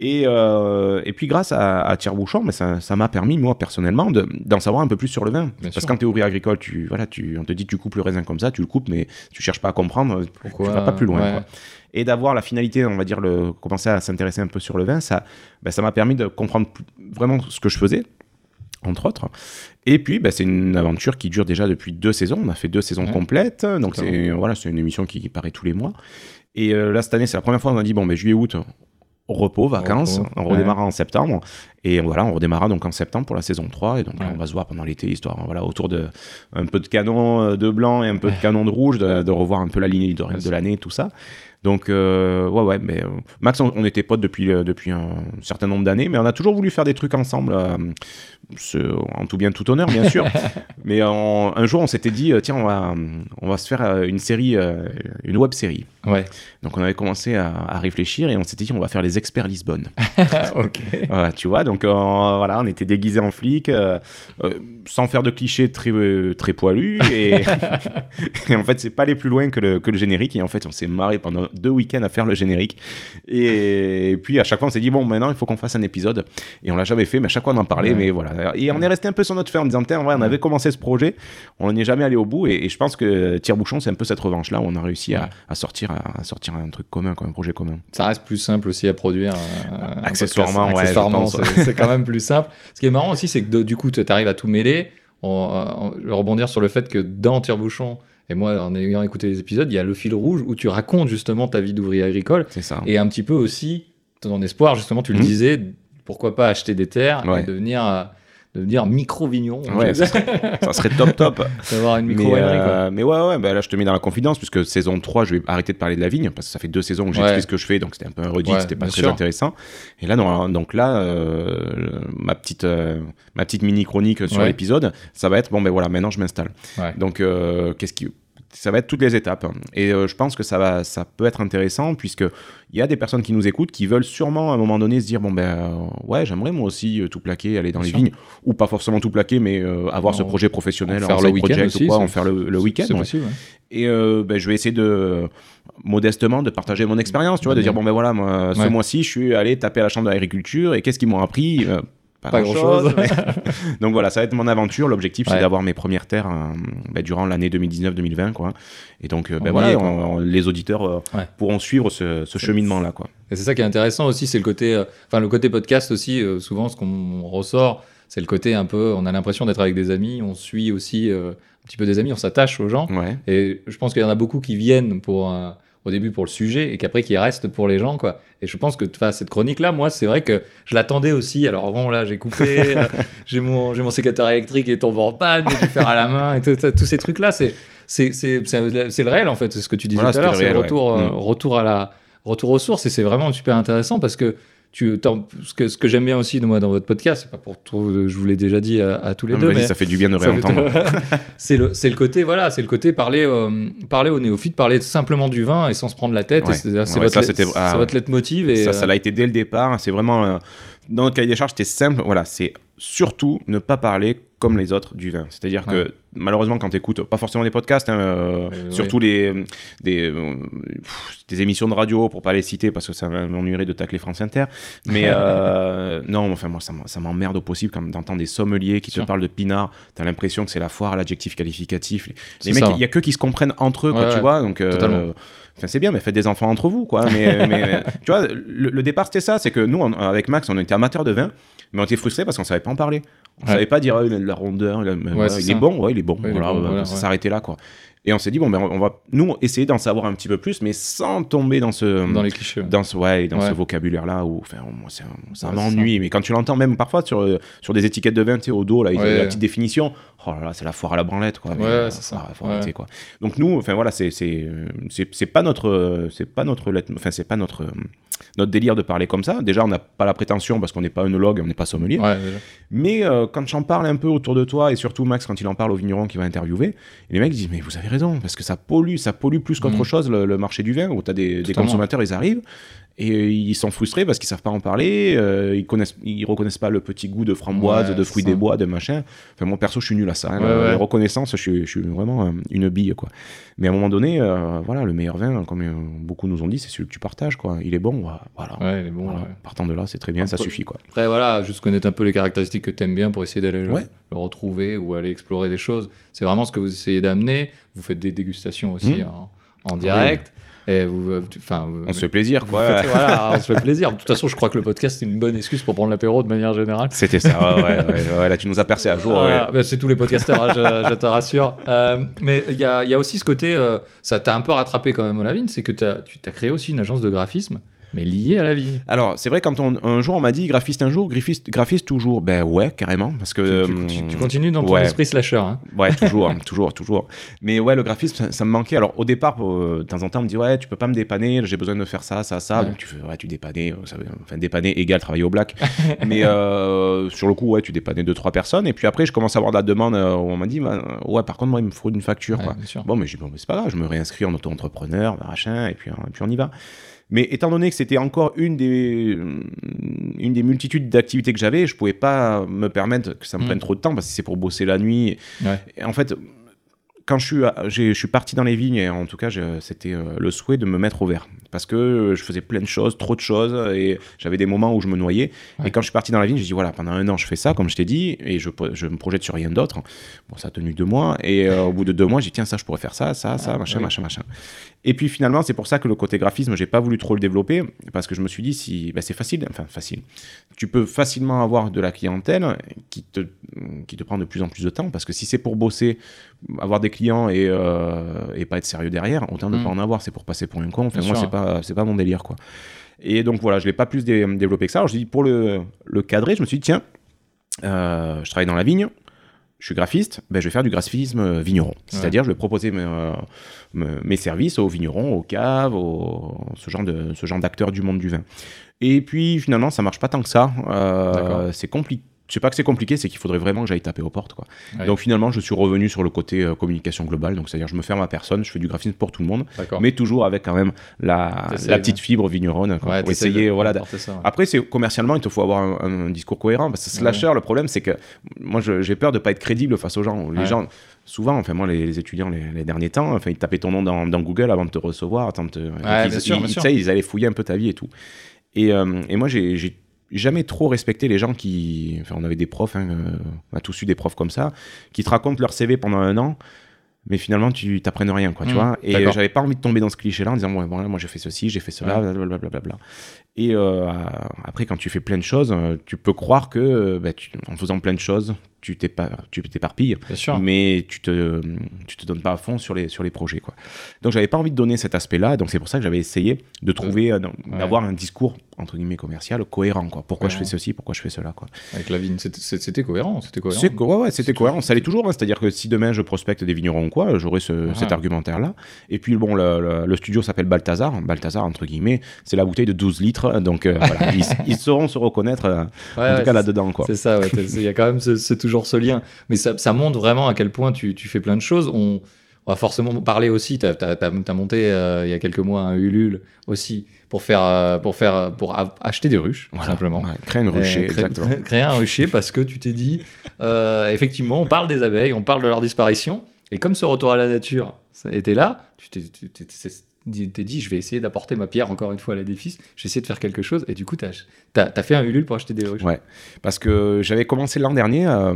Et, euh, et puis grâce à, à Tire-Bouchon, mais ça ça m'a permis, moi personnellement, de- d'en savoir un peu plus sur le vin. Bien Parce sûr. que quand tu es ouvrier agricole, tu, voilà, tu, on te dit tu coupes le raisin comme ça, tu le coupes, mais tu cherches pas à comprendre, Pourquoi tu vas pas plus loin. ouais. quoi. Et d'avoir la finalité, on va dire, le, commencer à s'intéresser un peu sur le vin, ça ben, ça m'a permis de comprendre vraiment ce que je faisais entre autres. Et puis, ben, c'est une aventure qui dure déjà depuis deux saisons. On a fait deux saisons Ouais. complètes. Donc, c'est voilà, c'est une émission qui, qui paraît tous les mois. Et euh, là, cette année, c'est la première fois qu'on a dit bon, ben, juillet-août, repos, vacances. Repos, on ouais. redémarra en septembre. Et voilà, on redémarra donc en septembre pour la saison 3. Et donc, là, on va se voir pendant l'été, histoire, voilà, autour de un peu de canon euh, de blanc et un peu de canon de rouge, de, de revoir un peu la ligne de l'année, tout ça. Donc, euh, ouais, ouais, mais euh, Max, on, on était potes depuis, euh, depuis un certain nombre d'années, mais on a toujours voulu faire des trucs ensemble, ce- en tout bien, tout honneur, bien sûr. mais un jour, on s'était dit, tiens, on va, on va se faire une série, une web série. Ouais. Donc, on avait commencé à, à réfléchir et on s'était dit, on va faire les experts Lisbonne. ok. Tu vois, donc voilà, on était déguisés en flics, sans faire de clichés très, très poilus. Et, et en fait, c'est pas aller plus loin que le, que le générique. Et en fait, on s'est marré pendant deux week-ends à faire le générique. Et, puis, à chaque fois, on s'est dit, bon, maintenant, il faut qu'on fasse un épisode. Et on l'a jamais fait, mais à chaque fois, on en parlait. Ouais. Mais voilà. Et on est resté un peu sur notre fait en disant, tiens, ouais, on avait commencé ce projet, on n'y est jamais allé au bout. Et, et je pense que Tire-Bouchon, c'est un peu cette revanche-là où on a réussi à, sortir, à, à sortir un truc commun, quoi, un projet commun. Ça reste plus simple aussi à produire. euh, Accessoirement, ouais, c'est c'est quand même plus simple. Ce qui est marrant aussi, c'est que de- du coup, tu arrives à tout mêler. On, on- je vais rebondir sur le fait que dans Tire-Bouchon, et moi, en ayant écouté les épisodes, il y a le fil rouge où tu racontes justement ta vie d'ouvrier agricole C'est ça. et un petit peu aussi ton espoir, justement, tu le Mhm. disais, pourquoi pas acheter des terres Ouais. et devenir, euh, devenir micro-vignon, Ouais, ça serait, ça serait top, top. d'avoir une Mais, micro euh, mais ouais, ouais, bah là je te mets dans la confidence, puisque saison 3, je vais arrêter de parler de la vigne, parce que ça fait deux saisons où j'explique Ouais. ce que je fais, donc c'était un peu un redit, Ouais, c'était pas très sûr. intéressant. Et là, non, donc là, euh, ma petite, euh, ma petite mini chronique sur l'épisode, ça va être bon, ben voilà, maintenant je m'installe. Donc, qu'est-ce qui. Ça va être toutes les étapes. Et euh, je pense que ça, va, ça peut être intéressant, puisqu'il y a des personnes qui nous écoutent qui veulent sûrement à un moment donné se dire bon, ben euh, ouais, j'aimerais moi aussi euh, tout plaquer, aller dans les sûr. vignes, ou pas forcément tout plaquer, mais avoir ce projet professionnel, faire le week-end aussi, ou quoi, en faire le, le week-end. Ouais. ouais. Et ben, je vais essayer de modestement de partager mon expérience, tu vois, de dire bon ben voilà, moi, ce Ouais. mois-ci, je suis allé taper à la chambre d'agriculture et qu'est-ce qu'ils m'ont appris Euh, Pas grand-chose. mais- Donc voilà, ça va être mon aventure. L'objectif, c'est d'avoir mes premières terres euh, ben, durant l'année 2019-2020, quoi. Et donc, euh, voilà, est, on- on- les auditeurs euh, Ouais. pourront suivre ce, ce cheminement-là, quoi. Et c'est ça qui est intéressant aussi, c'est le côté, euh, enfin le côté podcast aussi. euh, souvent, ce qu'on ressort, c'est le côté un peu, on a l'impression d'être avec des amis, on suit aussi un petit peu des amis, on s'attache aux gens. Ouais. Et je pense qu'il y en a beaucoup qui viennent pour au début pour le sujet et qu'après qui restent pour les gens quoi. Et je pense que cette chronique là, moi c'est vrai que je l'attendais aussi. Alors bon là j'ai coupé, j'ai mon j'ai mon sécateur électrique qui est tombé en panne, j'ai dû faire à la main et tout- tout- tous ces trucs là, c'est c'est le réel en fait, c'est ce que tu disais Voilà, tout à l'heure, c'est retour ouais. euh, Mm. retour à la retour aux sources et c'est vraiment super intéressant parce que tu, ce que, ce que j'aime bien aussi de moi dans votre podcast, c'est pas pour tout, je vous l'ai déjà dit à, à tous les deux, mais ça fait du bien de ça réentendre. c'est le le côté voilà c'est le côté parler euh, parler aux néophytes parler simplement du vin et sans se prendre la tête Ouais. c'est Ouais, votre ça, let- c'était- c'est ah, votre leitmotiv et ça, euh, ça l'a été dès le départ. C'est vraiment. euh, dans notre cahier des charges, c'était simple. Voilà, c'est surtout ne pas parler comme les autres du vin. C'est-à-dire Ouais. que malheureusement, quand tu écoutes, pas forcément des podcasts, hein, euh, Euh, surtout les, des, euh, pff, des émissions de radio, pour pas les citer, parce que ça m'ennuierait de tacler France Inter. Mais non, enfin, moi, ça m'emmerde au possible quand d'entendre des sommeliers qui te Sûr. parlent de pinard. T'as l'impression que c'est la foire à l'adjectif qualificatif. Les, mecs, il y a que qui se comprennent entre eux, quoi, tu vois. Donc. Enfin, c'est bien, mais faites des enfants entre vous, quoi. Mais, mais tu vois, le, le départ, c'était ça. C'est que nous, on- avec Max, on était amateurs de vin, mais on était frustrés parce qu'on savait pas en parler. On Ouais. savait pas dire, ah, il a de la rondeur, il, a- voilà, c'est il est bon, ouais, il est bon. Ouais, il est voilà, bon, on va voilà, ça ouais. s'arrêter là, quoi. Et on s'est dit, bon, ben, on va, nous, essayer d'en savoir un petit peu plus, mais sans tomber dans ce. dans les clichés ouais. Dans ce, ouais, dans ce Ouais. vocabulaire-là où, enfin, c'est un- Ouais, m'ennuie. Mais quand tu l'entends même parfois sur, euh, sur des étiquettes de vin, tu sais, au dos, là, ils ont Ouais. la petite définition. Oh là là, c'est la foire à la branlette, quoi. Mais, Ouais, euh, c'est ça. faut Ouais. arrêter, quoi. Donc nous, enfin voilà, c'est pas notre c'est pas notre lettre- enfin c'est pas notre notre délire de parler comme ça. Déjà, on n'a pas la prétention parce qu'on n'est pas œnologue, on n'est pas sommelier. Ouais. Mais euh, quand j'en parle un peu autour de toi et surtout Max quand il en parle au vigneron qui va interviewer, les mecs disent mais vous avez raison parce que ça pollue, ça pollue plus qu'autre Mhm. chose le, le marché du vin où tu as des, consommateurs, ils arrivent et euh, ils sont frustrés parce qu'ils savent pas en parler, euh, ils connaissent ils reconnaissent pas le petit goût de framboise, Ouais, de fruits des bois, de machin. Enfin moi perso, je suis nul à ça. hein. Ouais, reconnaissance, je suis, je suis vraiment euh, une bille quoi. Mais à un moment donné, voilà, le meilleur vin comme beaucoup nous ont dit, c'est celui que tu partages quoi. Il est bon, voilà. Ouais, il est bon. Voilà. Partant de là, c'est très bien, ça suffit quoi. Après, voilà, juste connaître un peu les caractéristiques que tu aimes bien pour essayer d'aller le- retrouver ou aller explorer des choses. C'est vraiment ce que vous essayez d'amener. Vous faites des dégustations aussi Mhm. en, en direct. Et vous, euh, enfin, On se fait plaisir quoi. faites- voilà, on se fait plaisir. De toute façon, je crois que le podcast, c'est une bonne excuse pour prendre l'apéro de manière générale. C'était ça, ouais, ouais, ouais, là tu nous as percé à jour. Voilà, bah, c'est tous les podcasteurs, hein, je, je te rassure. Euh, mais il y a, il y a aussi ce côté, euh, ça t'a un peu rattrapé quand même, Olavine, c'est que t'as- tu as créé aussi une agence de graphisme, mais liée à la vie. Alors, c'est vrai, quand on, un jour on m'a dit graphiste un jour, graphiste, graphiste toujours. Ben ouais, carrément. Parce que. Tu, tu- tu- tu continues dans ton ouais. esprit slasher. Hein. Ouais, toujours, toujours, toujours. Mais ouais, le graphisme, ça, ça me manquait. Alors, au départ, euh, de temps en temps, on me dit, ouais, tu peux pas me dépanner, j'ai besoin de faire ça, ça, ça. Ouais. Donc, tu fais, ouais, tu dépannais, euh, ça enfin, dépanner égale travailler au black. Mais euh, sur le coup, ouais, tu dépannais deux, trois personnes. Et puis après, je commence à avoir de la demande euh, où on m'a dit, bah, ouais, par contre, moi, il me faut une facture, Ouais, quoi. Bon, mais j'ai dit, bon, mais c'est pas grave, je me réinscris en auto-entrepreneur, machin, et puis, et puis on y va. Mais étant donné que c'était encore une des, une des multitudes d'activités que j'avais, je pouvais pas me permettre que ça me Mm. prenne trop de temps, parce que c'est pour bosser la nuit. Ouais. Et en fait, quand je suis, je parti dans les vignes, et en tout cas, c'était euh, le souhait de me mettre au vert. Parce que je faisais plein de choses, trop de choses, et j'avais des moments où je me noyais. Ouais. Et quand je suis parti dans la vigne, j'ai dit, voilà, pendant un an, je fais ça, comme je t'ai dit, et je, je me projette sur rien d'autre. Bon, ça a tenu deux mois, et euh, au bout de deux mois, j'ai dit, tiens, ça, je pourrais faire ça, ça, ça, Ah, machin, oui. machin, machin. Et puis finalement, c'est pour ça que le côté graphisme, j'ai pas voulu trop le développer, parce que je me suis dit, si, bah, c'est facile, enfin, facile. Tu peux facilement avoir de la clientèle qui te, qui te prend de plus en plus de temps, parce que si c'est pour bosser, avoir des clients et, euh, et pas être sérieux derrière, autant ne Mm. pas en avoir, c'est pour passer pour un con. Enfin, Bien moi, c'est pas, c'est pas mon délire, quoi. Et donc voilà, je l'ai pas plus dé- développé que ça. Alors je dis pour le, le cadrer, je me suis dit tiens, euh, je travaille dans la vigne, je suis graphiste, ben, je vais faire du graphisme euh, vigneron. C'est-à-dire je vais proposer mes, me- mes services aux vignerons, aux caves, aux, ce genre d'acteurs du monde du vin. Et puis finalement ça marche pas tant que ça. Euh, c'est compliqué. C'est pas que c'est compliqué, c'est qu'il faudrait vraiment que j'aille taper aux portes. Quoi. Ouais. Donc finalement, je suis revenu sur le côté euh, communication globale. Donc c'est-à-dire, je me ferme à personne, je fais du graphisme pour tout le monde, mais toujours avec quand même la, petite fibre vigneronne quoi, Ouais, pour t'essayes essayer. de Voilà, ça, ouais. Après, c'est commercialement, il te faut avoir un, un discours cohérent. Parce que slasher, le problème, c'est que moi, j'ai peur de pas être crédible face aux gens. Les Ouais. gens, souvent, enfin moi, les, les étudiants, les, les derniers temps, enfin, ils tapaient ton nom dans, dans Google avant de te recevoir, avant de te, ils, bien sûr, ils- sûr. sais, ils allaient fouiller un peu ta vie et tout. Et, euh, et moi, j'ai jamais trop respecté les gens qui, enfin, on avait des profs, hein, euh, on a tous eu des profs comme ça, qui te racontent leur CV pendant un an. Mais finalement, tu t'apprennes rien, quoi, tu Hmm, vois. Et j'avais pas envie de tomber dans ce cliché-là en disant, ouais, voilà, moi j'ai fait ceci, j'ai fait cela, blablabla. blablabla. Et euh, après, quand tu fais plein de choses, euh, tu peux croire que, euh, bah, tu- en faisant plein de choses, tu t'épa- tu t'éparpilles, Bien sûr. mais tu te, tu te donnes pas à fond sur les, sur les projets, quoi. Donc, j'avais pas envie de donner cet aspect-là, donc c'est pour ça que j'avais essayé de trouver, euh, d'avoir un discours, entre guillemets, commercial cohérent, quoi. Pourquoi je fais ceci, pourquoi je fais cela, quoi. Avec la vigne, c'était- c'était cohérent. C'était cohérent. C'est- ouais, ouais, c'était cohérent. Ça l'est toujours. hein. C'est-à-dire que si demain je prospecte des vignerons ou quoi, j'aurai ce- Ah. cet argumentaire-là. Et puis, bon, le, le- le studio s'appelle Balthazar. Balthazar, entre guillemets, c'est la bouteille de 12 litres. Donc, euh, voilà, ils, ils sauront se reconnaître, euh, Ouais, en ouais, tout cas là-dedans. C'est ça, il y a quand même ce- c'est toujours ce lien. Mais ça, ça montre vraiment à quel point tu, tu fais plein de choses. On, on va forcément parler aussi. Tu as, monté euh, il y a quelques mois un Ulule aussi pour faire, euh, pour faire, pour acheter des ruches, Voilà. simplement. Ouais, créer une rucher, créer, exactement. créer un rucher parce que tu t'es dit, euh, effectivement, on parle des abeilles, on parle de leur disparition. Et comme ce retour à la nature était là, tu t'es t'es- dit, je vais essayer d'apporter ma pierre encore une fois à l'édifice. Je vais essayer de faire quelque chose. Et du coup, tu as, fait un Ulule pour acheter des ruches. Ouais, parce que j'avais commencé l'an dernier, euh,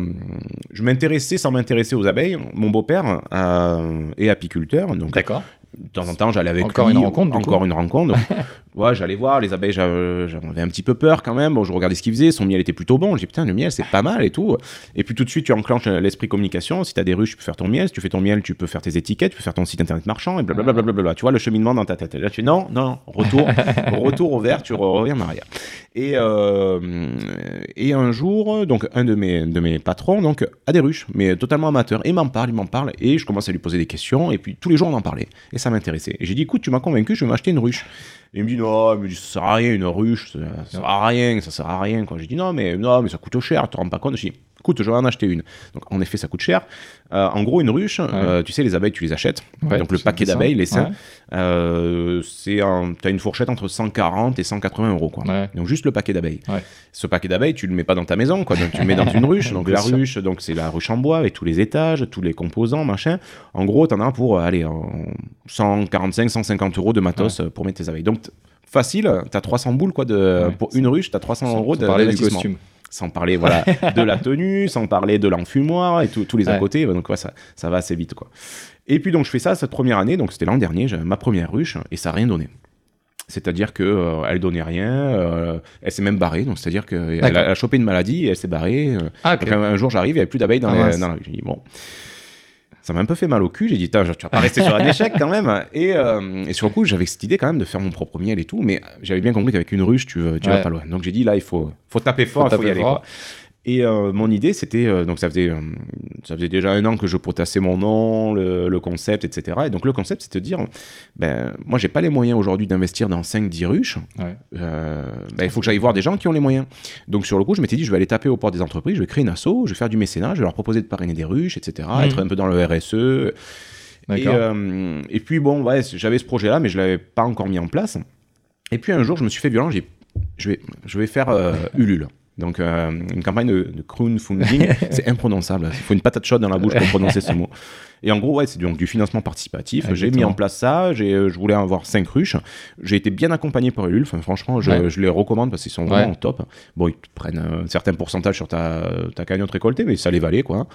je m'intéressais sans m'intéresser aux abeilles. Mon beau-père euh, est apiculteur, donc D'accord. De temps en temps, j'allais avec Encore lui. une rencontre, Encore coup. une rencontre. Donc, ouais, j'allais voir les abeilles. j'avais un petit peu peur quand même. Bon, je regardais ce qu'il faisait. Son miel était plutôt bon. Je dis putain, le miel c'est pas mal et tout. Et puis tout de suite, tu enclenches l'esprit communication. Si tu as des ruches, tu peux faire ton miel. Si tu fais ton miel, tu peux faire tes étiquettes, tu peux faire ton site internet marchand et blablabla. blablabla. Tu vois le cheminement dans ta tête. Et là, tu non, non, retour, retour au vert. Tu re- reviens en arrière. Et euh, et un jour, donc un de mes de mes patrons, donc a des ruches, mais totalement amateur. Et il m'en parle, il m'en parle, et je commence à lui poser des questions. Et puis tous les jours, on en parlait, et ça m'intéressait. Et j'ai dit, écoute, tu m'as convaincu, je vais m'acheter une ruche. Et il me dit, non, mais ça sert à rien, une ruche, ça, sert à rien, ça sert à rien. J'ai dit, non, mais non, mais ça coûte cher, tu te rends pas compte. J'ai dit, écoute, je vais en acheter une. Donc en effet, ça coûte cher. Euh, en gros, une ruche, euh, tu sais, les abeilles, tu les achètes. Ouais, donc le paquet d'abeilles, les seins, Ouais. euh, c'est un, t'as une fourchette entre 140 et 180 euros, quoi. Donc juste le paquet d'abeilles. Ce paquet d'abeilles, tu le mets pas dans ta maison, quoi. Donc tu le mets dans une ruche. Donc la sûr. ruche, donc c'est la ruche en bois avec tous les étages, tous les composants, machin. En gros, t'en as pour, allez, en 145, 150 euros de matos pour mettre tes abeilles. Donc facile, t'as 300 boules, quoi, de, pour une ruche, t'as 300 euros parler du costume. Sans parler, voilà, de la tenue, sans parler de l'enfumoir et tous les à Ouais. côté. Donc ouais, ça, ça va assez vite, quoi. Et puis donc je fais ça cette première année, donc c'était l'an dernier, j'avais ma première ruche et ça a rien donné. C'est-à-dire que euh, elle donnait rien, euh, elle s'est même barrée, donc c'est-à-dire qu'elle a, a chopé une maladie et elle s'est barrée. euh, Ah, donc un, un jour j'arrive, il n'y avait plus d'abeilles dans, Ah, les- dans la ruche. J'ai dit bon, ça m'a un peu fait mal au cul. J'ai dit, tu vas pas rester sur un échec quand même. Et, euh, et sur le coup, j'avais cette idée quand même de faire mon propre miel et tout, mais j'avais bien compris qu'avec une ruche, tu, tu vas pas loin. Donc j'ai dit, là, il faut, faut taper fort, il faut, taper y aller. quoi. Et euh, mon idée, c'était, euh, donc ça faisait, euh, ça faisait déjà un an que je potassais mon nom, le, le concept, etc. Et donc le concept, c'est de dire, ben, moi, j'ai pas les moyens aujourd'hui d'investir dans 5-10 ruches. Ouais. Ben, il faut que j'aille voir des gens qui ont les moyens. Donc sur le coup, je m'étais dit, je vais aller taper aux portes des entreprises, je vais créer une asso, je vais faire du mécénat, je vais leur proposer de parrainer des ruches, etc. Mhm. Être un peu dans le RSE. Et, et puis bon, ouais, j'avais ce projet-là, mais je l'avais pas encore mis en place. Et puis un jour, je me suis fait violent, j'ai, je vais, je vais faire Ulule. Donc euh, une campagne de, de crowdfunding, c'est imprononçable. Il faut une patate chaude dans la bouche pour prononcer ce mot. Et en gros, ouais, c'est donc du financement participatif. J'ai mis en place ça. J'ai, euh, je voulais avoir cinq ruches. J'ai été bien accompagné par Ulule. Enfin, franchement, je, Ouais. je les recommande parce qu'ils sont vraiment Ouais. top. Bon, ils te prennent un certain pourcentage sur ta, ta cagnotte récoltée, mais ça les valait, quoi.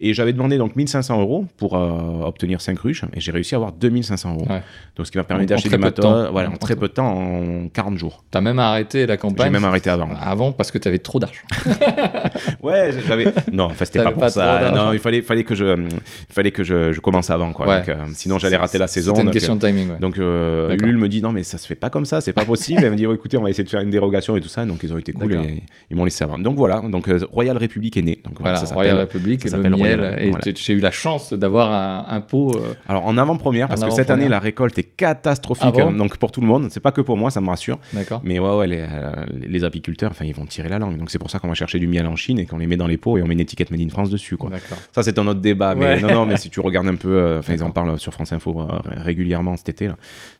Et j'avais demandé donc 1500 euros pour euh, obtenir 5 ruches et j'ai réussi à avoir 2500 euros. Ouais. Donc ce qui m'a permis En- d'acheter en des matos voilà, En en très peu de temps, en 40 jours. T'as même arrêté la campagne. J'ai même arrêté avant. Avant parce que t'avais trop d'argent. Ouais, j'avais. Non, enfin, c'était T'avais pas pour pas ça. Non, il fallait, fallait que je, il fallait que je, je commence avant, quoi. Ouais. Donc, euh, sinon, j'allais rater la saison. C'était une donc, question de timing. ouais. Donc euh. Ulule me dit non mais ça se fait pas comme ça, c'est pas possible. Elle me dit oh, écoutez on va essayer de faire une dérogation et tout ça. Donc ils ont été cool et ils m'ont laissé avant. Donc voilà, donc euh, Royal République est né. Donc voilà, ça s'appelle- Royal République, ça le s'appelle miel. Royal, et voilà. j'ai eu la chance d'avoir un, un pot. euh, Alors en avant-première parce En que cette année la récolte est catastrophique. Ah bon euh, donc pour tout le monde, c'est pas que pour moi, ça me rassure. Mais ouais ouais les, euh, les apiculteurs, enfin ils vont tirer la langue. Donc c'est pour ça qu'on va chercher du miel en Chine et qu'on les met dans les pots et on met une étiquette Made in France dessus quoi. D'accord. Ça, c'est un autre débat. Mais non, non, mais si tu regardes un peu, euh, enfin, ils en parlent sur France Info euh, régulièrement cet été.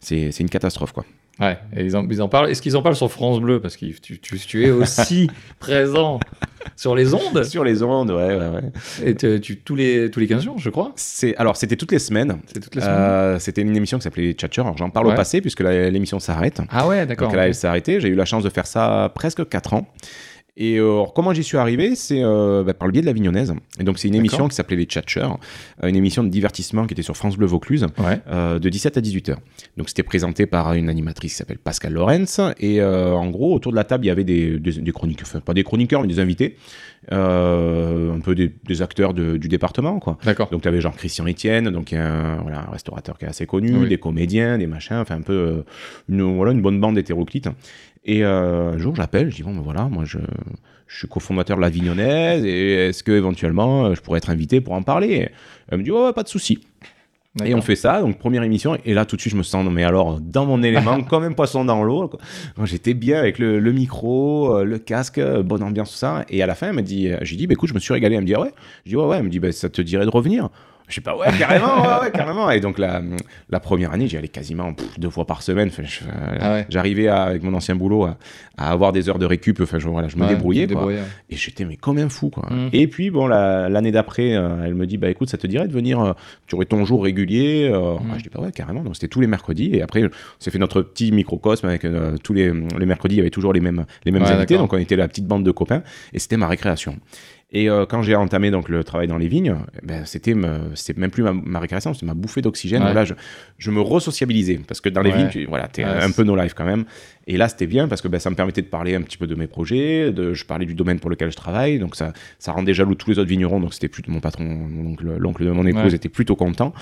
C'est une catastrophe, quoi. Ouais, et ils en, ils en parlent. Est-ce qu'ils en parlent sur France Bleu? Parce que tu, tu, tu es aussi présent sur les ondes. Sur les ondes, ouais, ouais, ouais. Et tu, tu- tous, les, tous les 15 jours, je crois. C'est, alors, c'était toutes les semaines. Euh, c'était une émission qui s'appelait Tchatcher. Alors, j'en parle Ouais. au passé, puisque l'émission s'arrête. Ah ouais, d'accord. Donc là, elle s'est arrêtée. J'ai eu la chance de faire ça presque 4 ans. Et euh, alors, comment j'y suis arrivé C'est euh, bah, par le biais de la Vignonnaise. Et donc, c'est une émission qui s'appelait Les Tchatchers, euh, une émission de divertissement qui était sur France Bleu Vaucluse. Ouais. euh, de 17 à 18 heures. Donc c'était présenté par une animatrice qui s'appelle Pascal Lorenz et euh, en gros autour de la table il y avait des, des, des chroniqueurs, enfin pas des chroniqueurs mais des invités, un peu des, des acteurs de- du département quoi. D'accord. Donc tu avais genre Christian Etienne, donc un, voilà, un restaurateur qui est assez connu, Oui. des comédiens, des machins, enfin un peu une, voilà, une bonne bande hétéroclite. Et euh, un jour j'appelle, je dis bon ben voilà, moi je, je suis cofondateur de la Vignonnaise et est-ce que éventuellement euh, je pourrais être invité pour en parler? Elle me dit ouais, ouais pas de souci. Et on fait ça, donc première émission, et là tout de suite je me sens, non, mais alors dans mon élément, comme un poisson dans l'eau. J'étais bien avec le, le micro, euh, le casque, bonne ambiance, tout ça. Et à la fin, elle me dit, j'ai dit, bah, écoute, je me suis régalé. Elle me dit, ah ouais? Je dis, ouais, ouais. Elle me dit, bah, ça te dirait de revenir. Je sais pas, ouais, carrément, ouais, ouais, carrément. Et donc la, la première année, j'y allais quasiment pff, deux fois par semaine. Enfin, euh, Ah ouais. J'arrivais avec mon ancien boulot à, à avoir des heures de récup. Enfin, je, voilà, je me débrouillais. quoi. Et j'étais mais comme un fou quoi. Mhm. Et puis bon la- l'année d'après, euh, elle me dit bah écoute ça te dirait de venir, euh, tu aurais ton jour régulier. euh. Mhm. Ah, je dis bah ouais carrément. Donc c'était tous les mercredis et après on s'est fait notre petit microcosme avec tous les, les mercredis il y avait toujours les mêmes les mêmes invités donc on était la petite bande de copains et c'était ma récréation. Et euh, quand j'ai entamé donc le travail dans les vignes, eh ben, c'était me- c'était même plus ma, ma récréation, c'était ma bouffée d'oxygène. Ouais. Là, je, je me resociabilisais parce que dans les Ouais. vignes, tu, voilà, t'es Ouais, un peu no life quand même. Et là, c'était bien parce que ben, ça me permettait de parler un petit peu de mes projets, de, je parlais du domaine pour lequel je travaille, donc ça, ça rendait jaloux tous les autres vignerons. Donc c'était plutôt mon patron, l'oncle de mon épouse Ouais. était plutôt content.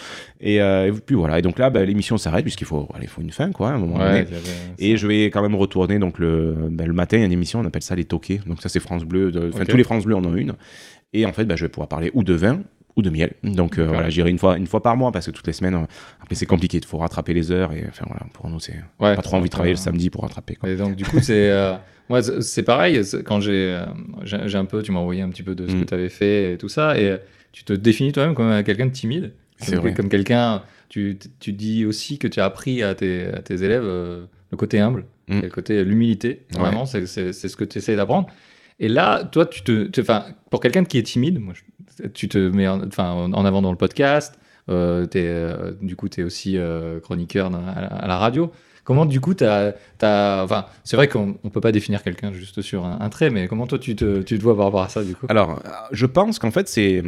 Et, euh, et puis voilà. Et donc là, ben, l'émission s'arrête puisqu'il faut, faut une fin quoi, à un moment donné. Ouais, Et je vais quand même retourner donc le, ben, le matin, il y a une émission, on appelle ça les toqués. Donc ça c'est France Bleu, enfin tous les France Bleu en ont une. Et en fait, je vais pouvoir parler ou de vin ou de miel. Donc euh, voilà, j'irai une fois, une fois par mois parce que toutes les semaines, euh, après c'est compliqué, il faut rattraper les heures et enfin voilà, pour nous c'est Ouais, pas trop envie de travailler le samedi pour rattraper. Quoi. Et donc, du coup, c'est. euh, c'est- pareil. Quand j'ai un peu. Tu m'as envoyé un petit peu de ce Mm. que tu avais fait et tout ça. Et tu te définis toi-même comme quelqu'un de timide. Comme, vrai. comme quelqu'un. Tu, tu dis aussi que tu as appris à tes, à tes élèves le côté humble, Mm. et le côté l'humilité. Ouais. Vraiment, c'est c'est- ce que tu essaies d'apprendre. Et là, toi, tu te. Enfin, pour quelqu'un qui est timide, moi, je- tu te mets en, en avant dans le podcast. euh, euh, du coup, tu es aussi euh, chroniqueur à, la- radio. Comment, du coup, tu as. Enfin, c'est vrai qu'on ne peut pas définir quelqu'un juste sur un, trait, mais comment toi, tu te, tu te vois par rapport à ça, du coup? Alors, je pense qu'en fait c'est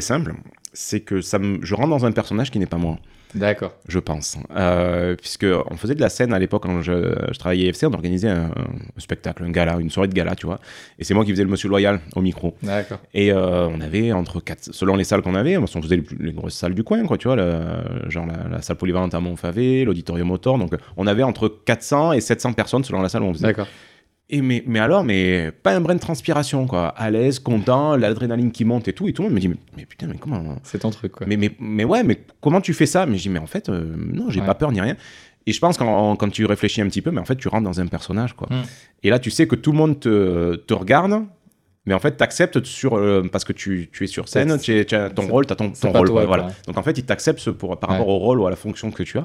simple, c'est que ça je rentre dans un personnage qui n'est pas moi. D'accord. je pense. Euh, puisque on faisait de la scène à l'époque quand je, je travaillais à FC, on organisait un, un spectacle, un gala, une soirée de gala, tu vois. Et c'est moi qui faisais le monsieur loyal au micro. D'accord. Et euh, on avait entre quatre, selon les salles qu'on avait, on faisait les, plus- les grosses salles du coin, quoi, tu vois, le- genre la, la salle polyvalente à Montfavet, l'auditorium Motor. Donc on avait entre 400 et 700 personnes selon la salle où on faisait. D'accord. Et mais, mais alors, mais pas un brin de transpiration, quoi. À l'aise, content, l'adrénaline qui monte et tout. Et tout le monde me dit, mais, mais putain, mais comment. C'est ton truc, quoi. Mais, mais, mais ouais, mais comment tu fais ça? Mais je dis, mais en fait, euh, non, j'ai Ouais. pas peur ni rien. Et je pense quand, quand tu réfléchis un petit peu, mais en fait, tu rentres dans un personnage, quoi. Mm. Et là, tu sais que tout le monde te, te regarde, mais en fait, t'acceptes sur, euh, parce que tu, tu es sur scène, tu, es- tu as ton rôle, tu as ton, ton rôle, toi, quoi, quoi. voilà. Donc en fait, ils t'acceptent pour, par Ouais. rapport au rôle ou à la fonction que tu as.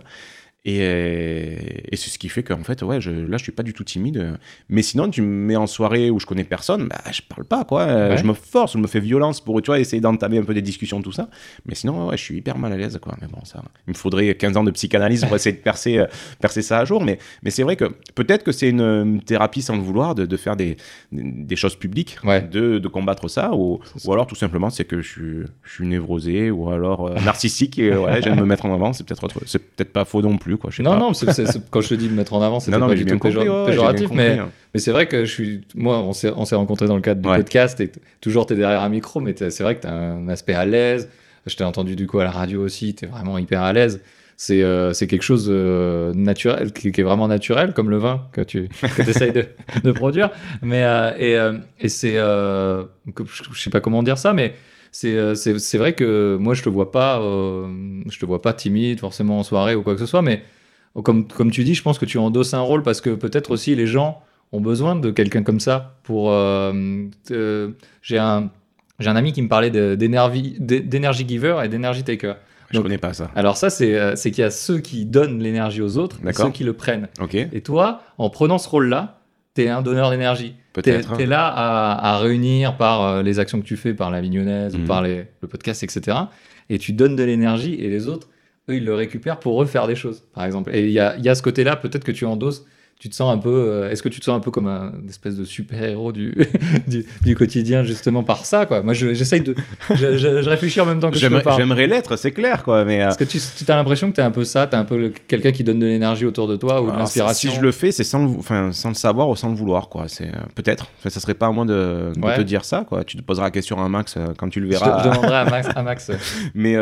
Et, euh, et c'est ce qui fait qu'en fait, ouais, je, là, je suis pas du tout timide. Mais sinon, tu me mets en soirée où je connais personne, bah, je parle pas, quoi. Euh, Ouais. Je me force, je me fais violence pour, tu vois, essayer d'entamer un peu des discussions, tout ça. Mais sinon, ouais, je suis hyper mal à l'aise, quoi. Mais bon, ça, il me faudrait 15 ans de psychanalyse pour essayer de percer, euh, percer ça à jour. Mais, mais c'est vrai que peut-être que c'est une, une thérapie sans le vouloir de, de faire des, des choses publiques, Ouais. de, de combattre ça. Ou, ou alors, tout simplement, c'est que je suis, je suis névrosé ou alors euh, narcissique et ouais, j'aime me mettre en avant. C'est peut-être autre- c'est peut-être pas faux non plus, quoi. Je sais Non, pas. non, c'est- quand je te dis de mettre en avant, c'est pas du tout compris. ouais, péjoratif, compris, mais, hein. mais c'est vrai que je suis. Moi, on s'est on s'est rencontrés dans le cadre du Ouais. podcast et toujours tu es derrière un micro, mais c'est vrai que tu as un aspect à l'aise. je t'ai entendu du coup à la radio aussi, tu es vraiment hyper à l'aise. C'est euh, quelque chose euh, naturel, qui, qui est vraiment naturel, comme le vin que tu que essayes de, de produire. Mais, euh, et euh, et c'est. je sais pas comment dire ça, mais c'est euh, c'est vrai que moi, je te vois pas, euh, je te vois pas timide forcément en soirée ou quoi que ce soit, mais comme, comme tu dis, je pense que tu endosses un rôle parce que peut-être aussi les gens ont besoin de quelqu'un comme ça pour. euh, J'ai un, j'ai un ami qui me parlait de- d'énergie giver et d'énergie taker. Je Donc- connais pas ça. Alors ça, c'est qu'il y a ceux qui donnent l'énergie aux autres et ceux qui le prennent. Et toi, en prenant ce rôle-là, t'es un donneur d'énergie. Peut-être. es là à, à réunir par euh, les actions que tu fais, par la mignonnaise Mhm. ou par les- le podcast, etc. Et tu donnes de l'énergie et les autres, eux, ils le récupèrent pour refaire des choses, par exemple. Et il y a, y a ce côté-là, peut-être que tu endosses, tu te sens un peu. euh, Est-ce que tu te sens un peu comme un espèce de super-héros du, du, du quotidien, justement, par ça, quoi? Moi, je- j'essaye de. Je, je- je réfléchis en même temps que je te parle. j'aimerais l'être, c'est clair, quoi. Mais euh, Est-ce que tu, tu as l'impression que tu es un peu ça, tu es un peu quelqu'un qui donne de l'énergie autour de toi ou de l'inspiration? si je le fais, c'est sans, le- enfin, sans le savoir ou sans le vouloir, quoi. C'est euh, peut-être. Enfin, ça serait pas à moi de, de Ouais. te dire ça, quoi. Tu te poseras la question à Max euh, quand tu le Je, te- verras. je demanderai à Max. À Max. Mais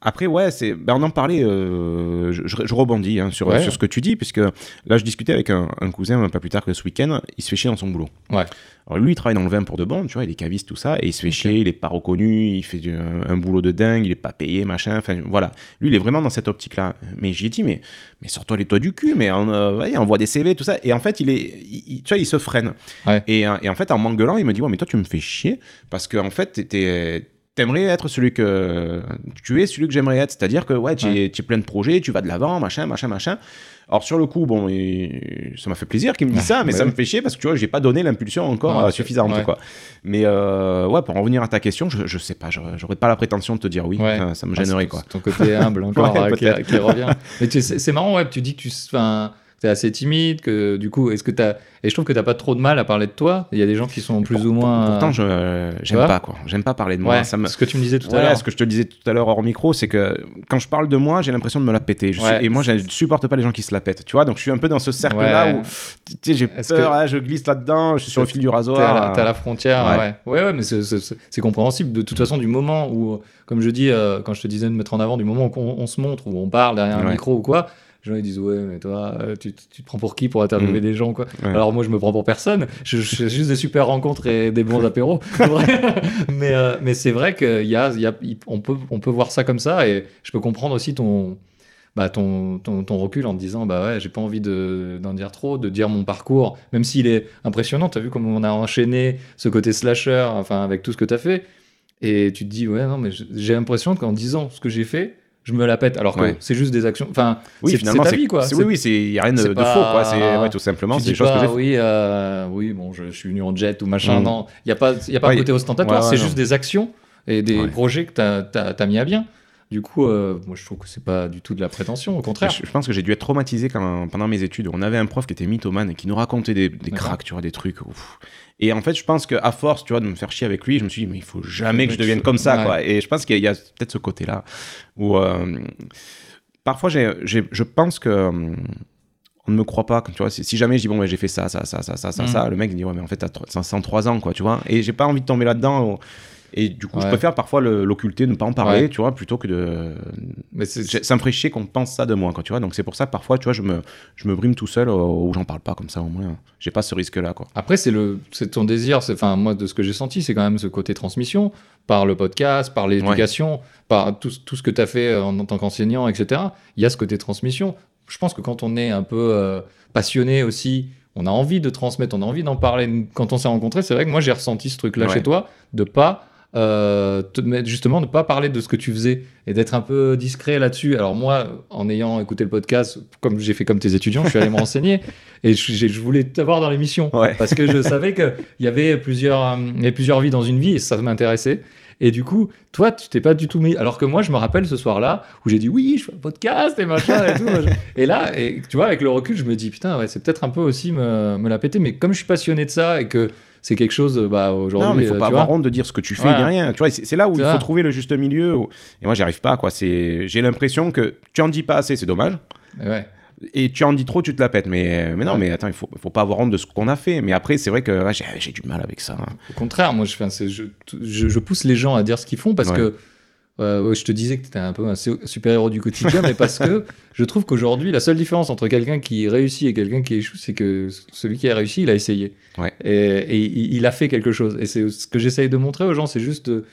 après, ouais, c'est, ben, on en parlait, euh, je, je- rebondis hein, sur, Ouais. sur ce que tu dis, puisque là, je discutais avec un, un cousin pas plus tard que ce week-end, il se fait chier dans son boulot. Ouais. Alors lui, il travaille dans le vin pour de bon, tu vois, il est caviste, tout ça, et il se fait chier, il est pas reconnu, il fait du- un, un boulot de dingue, il est pas payé, machin, enfin voilà. Lui, il est vraiment dans cette optique-là. Mais j'ai dit, mais, mais sors-toi les toits du cul, mais on, euh, ouais, envoie des CV, tout ça. Et en fait, il est, il- tu vois, il se freine. Ouais. Et, euh, et en fait, en m'engueulant, il me dit, ouais, mais toi, tu me fais chier, parce qu'en fait, t'es- t'es- T'aimerais être celui que tu es, celui que j'aimerais être, c'est-à-dire que ouais, tu tu es plein de projets, tu vas de l'avant, machin, machin, machin. Alors sur le coup, bon, ça m'a fait plaisir qu'il me dise ça, mais bah ça me fait chier parce que tu vois, j'ai pas donné l'impulsion encore Ouais, euh, suffisante, ouais. quoi. Mais euh, ouais, pour en revenir à ta question, je, je sais pas, j'aurais pas la prétention de te dire oui, Ouais. ça, ça me Ah, gênerait c'est- quoi. Ton côté humble encore Ouais, euh, qui revient. Mais tu sais, c'est marrant, ouais, tu dis que tu enfin, es assez timide, que du coup, est-ce que t'as. Et je trouve que t'as pas trop de mal à parler de toi. Il y a des gens qui sont plus ou moins. Pourtant, je j'aime pas quoi, j'aime pas parler de moi. ouais, ça me... ce que tu me disais tout à l'heure. ce que je te disais tout à l'heure hors micro, c'est que quand je parle de moi, j'ai l'impression de me la péter. Je suis- Ouais. Et moi, je ne supporte pas les gens qui se la pètent. Tu vois, donc je suis un peu dans ce cercle-là où tu sais, j'ai peur, que- ah, je glisse là-dedans, je suis sur le fil du T'es à, rasoir. t'es à la frontière, Ouais. ouais. Mais c'est- compréhensible. De toute façon, du moment où, comme je dis, euh, quand je te disais de mettre en avant, du moment où on, on se montre, où on parle derrière un micro ou quoi, les gens ils disent Ouais, mais toi, euh, tu, tu te prends pour qui pour interviewer Mm. des gens, quoi. Ouais. Alors moi, je me prends pour personne. Je, je fais juste des super rencontres et des bons apéros. Mais euh, mais c'est vrai qu'il y a, y a, on, peut, on peut voir ça comme ça et je peux comprendre aussi ton. Bah, ton, ton, ton recul en te disant bah ouais j'ai pas envie de- d'en dire trop de dire mon parcours même s'il est impressionnant t'as vu comment on a enchaîné ce côté slasher enfin avec tout ce que t'as fait et tu te dis ouais non mais j'ai l'impression qu'en disant ce que j'ai fait je me la pète alors que Ouais. c'est juste des actions enfin Oui, c'est finalement, c'est ta c'est vie quoi Oui, oui, c'est il y a rien de, pas- faux, quoi. C'est ouais, tout simplement, c'est des choses que oui, euh, oui, bon, je, je suis venu en jet ou machin. Mm. Non, il n'y a pas, y a pas Ouais, côté ostentatoire, c'est juste des actions et des projets que tu as, mis à bien. Du coup, euh, moi, je trouve que c'est pas du tout de la prétention, au contraire. Je, je pense que j'ai dû être traumatisé quand, pendant mes études. On avait un prof qui était mythomane et qui nous racontait des, des cracks, tu vois, des trucs. ouf. Et en fait, je pense qu'à force, tu vois, de me faire chier avec lui, je me suis dit, mais il faut jamais que je devienne comme ça, Ouais. quoi. Et je pense qu'il y a, peut-être ce côté-là où euh, parfois, je pense que euh, on ne me croit pas. Tu vois, si, jamais je dis bon, ouais, j'ai fait ça, ça, ça, ça, ça, ça, Mm. ça, le mec il dit ouais, mais en fait, t'as tro- 103 ans, quoi, tu vois. Et j'ai pas envie de tomber là-dedans. Et du coup, je préfère parfois l'occulter, ne pas en parler, Ouais. tu vois, plutôt que de, Mais ça me ferait chier qu'on pense ça de moi, quoi, tu vois. Donc c'est pour ça parfois, tu vois, je me, je me brime tout seul euh, ou j'en parle pas comme ça, au moins. J'ai pas ce risque-là, quoi. Après, c'est ton désir. Enfin, moi, de ce que j'ai senti, c'est quand même ce côté transmission par le podcast, par l'éducation, par tout, tout ce que tu as fait en, en tant qu'enseignant, etc. Il y a ce côté transmission. Je pense que quand on est un peu euh, passionné aussi, on a envie de transmettre, on a envie d'en parler. Quand on s'est rencontrés, c'est vrai que moi, j'ai ressenti ce truc-là Ouais. chez toi, de pas euh, te justement de pas parler de ce que tu faisais et d'être un peu discret là-dessus. Alors moi, en ayant écouté le podcast, comme j'ai fait comme tes étudiants, je suis allé me renseigner et je, je voulais t'avoir dans l'émission Ouais. parce que je savais qu'il y avait plusieurs, euh, il y avait plusieurs vies dans une vie et ça m'intéressait. Et du coup, toi, tu t'es pas du tout mis. Alors que moi, je me rappelle ce soir-là où j'ai dit oui, je fais un podcast et machin et tout. et là, et, tu vois, avec le recul, je me dis putain, ouais, c'est peut-être un peu aussi me, me la péter. Mais comme je suis passionné de ça et que c'est quelque chose, bah, aujourd'hui. Non, mais il faut euh, pas avoir honte de dire ce que tu fais, rien. Tu vois, c'est là où il faut trouver le juste milieu. où- Et moi, j'y arrive pas, quoi. C'est, j'ai l'impression que tu en dis pas assez, c'est dommage. ouais. Et tu en dis trop, tu te la pètes. Mais, mais non, Ouais. mais attends, il faut, faut pas avoir honte de ce qu'on a fait. Mais après, c'est vrai que ouais, j'ai, du mal avec ça. Au contraire, moi, je, je, je, je pousse les gens à dire ce qu'ils font parce Ouais. que Euh, je te disais que tu étais un peu un super-héros du quotidien, mais parce que je trouve qu'aujourd'hui, la seule différence entre quelqu'un qui réussit et quelqu'un qui échoue, c'est que celui qui a réussi, il a essayé. Ouais. Et, et il il a fait quelque chose. Et c'est ce que j'essaye de montrer aux gens, c'est juste, de-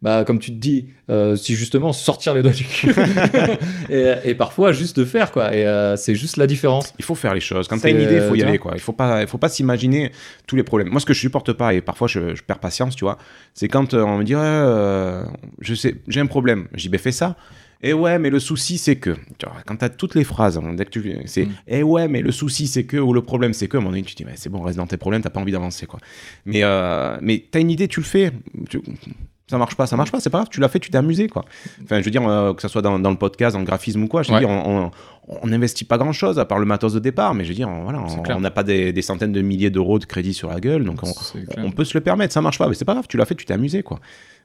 bah, comme tu te dis, euh, si justement sortir les doigts du cul. et, et parfois, juste de faire, quoi. Et euh, c'est juste la différence. Il faut faire les choses. Quand t'as une idée, il faut y tu aller. Quoi. Il faut pas, il faut pas s'imaginer tous les problèmes. Moi, ce que je supporte pas, et parfois je, je perds patience, tu vois, c'est quand euh, on me dit, euh, je sais, j'ai un problème. Dis, ben fais ça. Et ouais, mais le souci, c'est que. Tu quand t'as toutes les phrases, dès que tu. C'est. Mm. Et ouais, mais le souci, c'est que. Ou le problème, c'est que. À un moment donné, tu te dis, c'est bon, reste dans tes problèmes, t'as pas envie d'avancer, quoi. Mais, euh, mais t'as une idée, tu le fais. Tu- Ça marche pas, ça marche pas, c'est pas grave, tu l'as fait, tu t'es amusé, quoi. Enfin, je veux dire, euh, que ce soit dans, dans le podcast, dans le graphisme ou quoi, je veux Ouais. dire, on, n'investit pas grand chose à part le matos de départ, mais je veux dire, on- voilà, on- n'a pas des, des centaines de milliers d'euros de crédit sur la gueule, donc on, on peut se le permettre, ça marche pas, mais c'est pas grave, tu l'as fait, tu t'es amusé, quoi.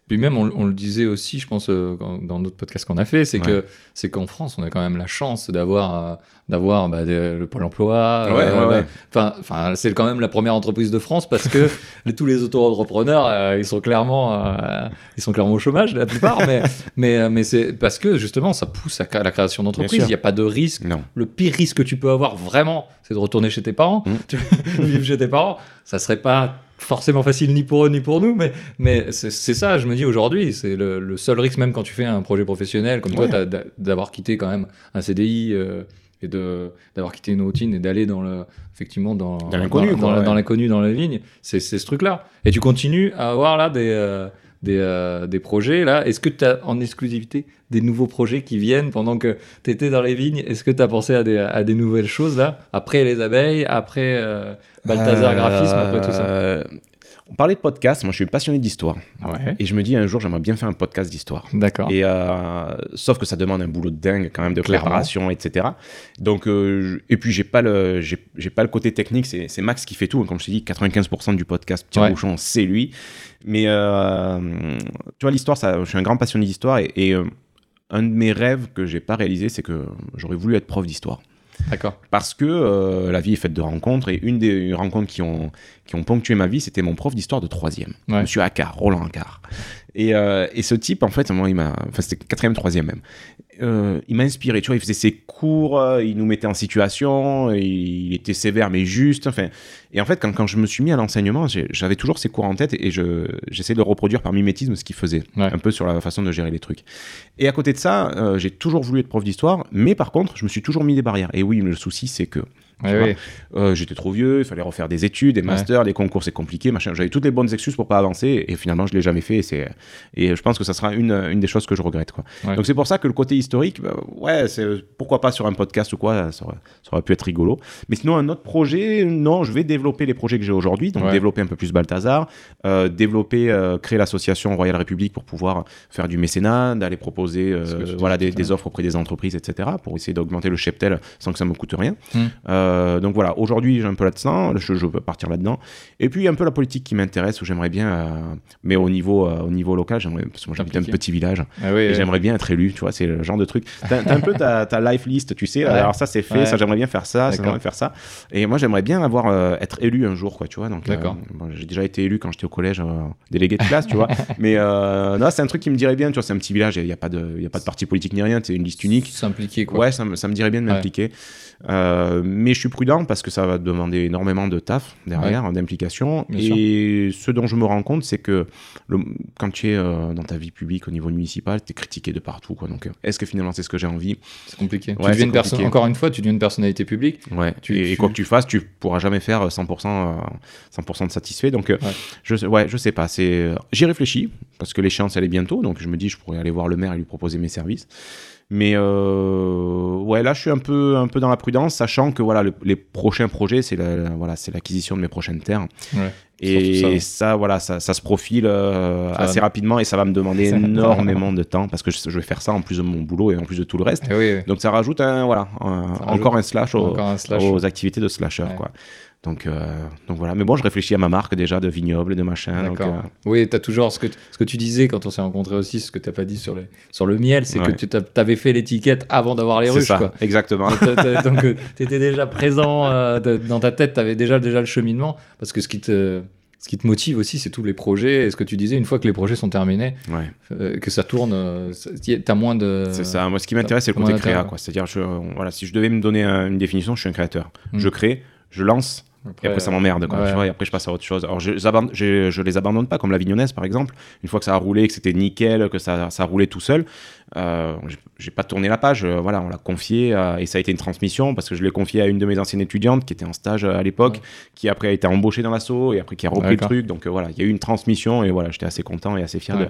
Puis même, on, on le disait aussi, je pense, euh, dans d'autres podcasts qu'on a fait, c'est Ouais. que c'est qu'en France, on a quand même la chance d'avoir euh, d'avoir bah, le pôle emploi. Ouais, ouais. Enfin, enfin, c'est quand même la première entreprise de France parce que tous les auto-entrepreneurs, euh, ils sont clairement, euh, ils sont clairement au chômage la plupart, mais mais euh, mais c'est parce que justement, ça pousse à la création d'entreprises. Il n'y a pas de risque. Non. Le pire risque que tu peux avoir vraiment, c'est de retourner chez tes parents, Mm. Tu- vivre chez tes parents. Ça serait pas forcément facile ni pour eux ni pour nous, mais, mais c'est ça, je me dis aujourd'hui, c'est le, le seul risque, même quand tu fais un projet professionnel, comme toi, Ouais. d'avoir quitté quand même un CDI euh, et de- d'avoir quitté une routine et d'aller dans le, effectivement dans, Dans l'inconnu, dans, dans- ouais. la ligne, c'est ce truc-là. Et tu continues à avoir là des. euh, des, euh, des projets là. Est-ce que tu as en exclusivité des nouveaux projets qui viennent pendant que tu étais dans les vignes? Est-ce que tu as pensé à des, à des nouvelles choses là? Après les abeilles, après euh, Balthazar Euh, Graphisme, après tout ça euh, On parlait de podcast, moi je suis passionné d'histoire. Ouais. Et je me dis un jour, j'aimerais bien faire un podcast d'histoire. D'accord. Et euh, sauf que ça demande un boulot de dingue quand même de Clairement. préparation, etc. Donc euh, et puis j'ai pas le j'ai pas le côté technique. C'est Max qui fait tout. Comme je t'ai dit, 95% du podcast Petit Ouais. Bouchon, c'est lui. Mais euh, tu vois l'histoire, ça, je suis un grand passionné d'histoire et, et, euh, un de mes rêves que j'ai pas réalisé, c'est que j'aurais voulu être prof d'histoire D'accord. parce que euh, la vie est faite de rencontres et une des rencontres qui ont, qui ont ponctué ma vie, c'était mon prof d'histoire de troisième, Ouais. Monsieur Accard, Roland Accard. Et, euh, et ce type, en fait, moi, il m'a, enfin, c'était quatrième, troisième même. Euh, il m'a inspiré, tu vois, il faisait ses cours, euh, il nous mettait en situation, il était sévère mais juste. Enfin, et en fait, quand, quand je me suis mis à l'enseignement, j'avais toujours ses cours en tête et je, j'essayais de le reproduire par mimétisme ce qu'il faisait, Ouais. un peu sur la façon de gérer les trucs. Et à côté de ça, euh, j'ai toujours voulu être prof d'histoire, mais par contre, je me suis toujours mis des barrières. Et oui, le souci, c'est que Ouais, ouais. euh, j'étais trop vieux, il fallait refaire des études, des masters, des concours, c'est compliqué, machin. J'avais toutes les bonnes excuses pour pas avancer et finalement je l'ai jamais fait. Et, c'est- et je pense que ça sera une, une des choses que je regrette. Quoi. Ouais. Donc c'est pour ça que le côté historique, bah, ouais, c'est pourquoi pas sur un podcast ou quoi, ça aurait, ça aurait pu être rigolo. Mais sinon un autre projet, non, je vais développer les projets que j'ai aujourd'hui, donc Ouais. développer un peu plus Balthazar, euh, développer, euh, créer l'association Royal République pour pouvoir faire du mécénat, d'aller proposer voilà des, offres auprès des entreprises, etc. pour essayer d'augmenter le cheptel sans que ça me coûte rien. Hmm. Euh, donc voilà, aujourd'hui j'ai un peu là-dedans, je, je peux partir là-dedans. Et puis un peu la politique qui m'intéresse, où j'aimerais bien, euh, mais au niveau, euh, au niveau local, j'aimerais, parce que moi j'habite un petit village, Ah oui, et j'aimerais bien être élu, tu vois, c'est le genre de truc. T'as, t'as un peu ta, ta life list, tu sais, Ouais. alors ça c'est fait, Ouais. ça j'aimerais bien faire ça, ça D'accord. j'aimerais faire ça. Et moi j'aimerais bien avoir, être élu un jour, quoi, tu vois. Donc, D'accord. bon, j'ai déjà été élu quand j'étais au collège, délégué de classe, tu vois. Mais non, c'est un truc qui me dirait bien, tu vois, c'est un petit village, il n'y a, pas de- y a pas de parti politique ni rien, c'est une liste unique. S'impliquer, quoi. Ouais, ça me, ça me dirait bien de Ouais. Euh, mais je suis prudent parce que ça va demander énormément de taf derrière, d'implication. Bien Et ce dont je me rends compte, c'est que le- quand tu es euh, dans ta vie publique au niveau municipal, tu es critiqué de partout. Quoi. Donc, est-ce que finalement c'est ce que j'ai envie? C'est compliqué. Ouais, tu deviens c'est une personne, compliqué. encore une fois, tu deviens une personnalité publique. Ouais. Tu- et, quoi que tu fasses, tu pourras jamais faire 100%, euh, 100% de satisfait. Donc, Ouais. je, ouais, je sais pas. J'y réfléchis parce que l'échéance elle est bientôt. Donc, je me dis, je pourrais aller voir le maire et lui proposer mes services. Mais euh, ouais, là, je suis un peu, un peu dans la prudence, sachant que voilà, le- les prochains projets, c'est la, la- voilà, c'est l'acquisition de mes prochaines terres. Ouais. Et Surtout ça. voilà, ça, ça se profile euh, Ça va. assez rapidement et ça va me demander Ça- énormément de temps parce que je, je vais faire ça en plus de mon boulot et en plus de tout le reste. Eh oui, oui. Donc ça rajoute un, voilà, un- Ça rajoute encore un slash, au- Encore un slash. aux activités de slasher. Ouais. Quoi. Donc, euh, donc voilà, mais bon, je réfléchis à ma marque déjà de vignoble, de machin. Donc, D'accord. euh, Oui, tu as toujours ce que, ce que tu disais quand on s'est rencontrés aussi, ce que tu n'as pas dit sur, les, sur le miel, c'est Ouais. que tu avais fait l'étiquette avant d'avoir les ruches. ça, Quoi. exactement. Donc, tu étais déjà présent euh, dans ta tête, tu avais déjà, déjà le cheminement. Parce que ce qui te. ce qui te motive aussi, c'est tous les projets. Et ce que tu disais, une fois que les projets sont terminés, Ouais. euh, que ça tourne, euh, t'as moins de. C'est ça. Moi, ce qui m'intéresse, c'est le côté créa. C'est-à-dire, voilà, si je devais me donner un- une définition, je suis un créateur. Mm. Je crée, je lance, et après ça m'emmerde. quoi, ouais. tu vois, et après, je passe à autre chose. Alors, je, les abandonne- je, je les abandonne pas, comme la Vignonnaise, par exemple. Une fois que ça a roulé, que c'était nickel, que ça, ça roulé tout seul, euh, j'ai- pas tourné la page. euh, voilà, on l'a confié, euh, et ça a été une transmission, parce que je l'ai confié à une de mes anciennes étudiantes qui était en stage euh, à l'époque, Ouais. qui après a été embauchée dans l'assaut, et après qui a repris le truc. Donc, voilà, il y a eu une transmission, et voilà, j'étais assez content et assez fier Ouais.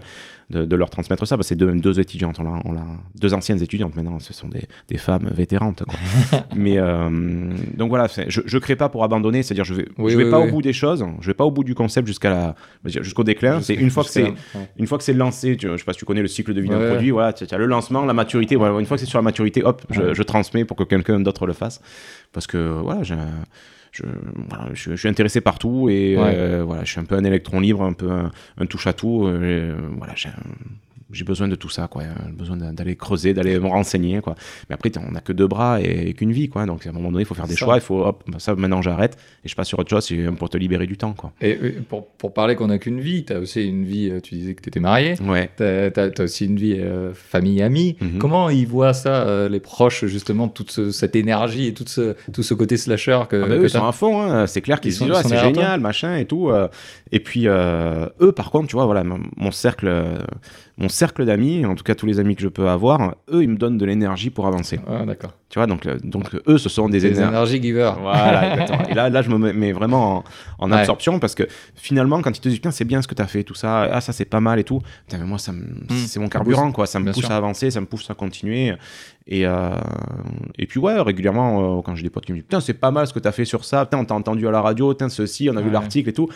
de, de, de leur transmettre ça. Parce que c'est deux, deux étudiantes, on l'a- deux anciennes étudiantes maintenant, ce sont des, des femmes vétérantes. quoi. Mais donc voilà, je, je crée pas pour abandonner, c'est-à-dire je vais, Oui, je vais oui, pas oui. au bout des choses, je vais pas au bout du concept jusqu'à la, jusqu'au déclin. C'est une fois que c'est, Jusqu'à- ouais. une fois que c'est lancé, tu- je sais pas si tu connais le cycle de vie d'un produit, voilà, as le lancement, la maturité, voilà, une fois que c'est sur la maturité, hop, je, transmets pour que quelqu'un d'autre le fasse, parce que voilà, je, voilà, je, je suis intéressé partout et Ouais. euh, voilà, je suis un peu un électron libre, un peu un, un touche à tout. euh, voilà, j'ai un- j'ai besoin de tout ça, quoi. J'ai besoin d'a- d'aller creuser, d'aller me renseigner, quoi. Mais après, on n'a que deux bras et, et qu'une vie, quoi. Donc à un moment donné, il faut faire des Ça. choix. Il faut, hop, bah, ça, maintenant j'arrête et je passe sur autre chose pour te libérer du temps, quoi. Et pour, pour parler qu'on n'a qu'une vie, tu as aussi une vie, euh, tu disais que tu étais marié, Ouais. tu as, aussi une vie euh, famille-amie. Mhm. Comment ils voient ça, euh, les proches, justement, toute ce- cette énergie et tout ce, tout ce côté slasher que, Ah bah, que eux, ils sont à fond, hein. c'est clair qu'ils Ils se sont- c'est génial, machin et tout. et puis, eux, par contre, tu vois, voilà, mon, mon cercle, mon cercle d'amis, en tout cas tous les amis que je peux avoir, eux, ils me donnent de l'énergie pour avancer. Ah, d'accord. Tu vois, donc, euh, donc eux, ce sont des Des énergies. énergies givers. Voilà, exactement. Et là, là, je me mets- vraiment en, en Ouais. absorption parce que finalement, quand ils te disent, c'est bien ce que tu as fait, tout ça, ah, ça c'est pas mal et tout, putain, mais moi, ça me- c'est mon carburant, quoi. Ça me Bien pousse sûr. à avancer, ça me pousse à continuer. Et, euh, et puis, ouais, régulièrement, euh, quand j'ai des potes qui me disent, putain, c'est pas mal ce que tu as fait sur ça, putain, on t'a entendu à la radio, putain, ceci, on a vu l'article et tout.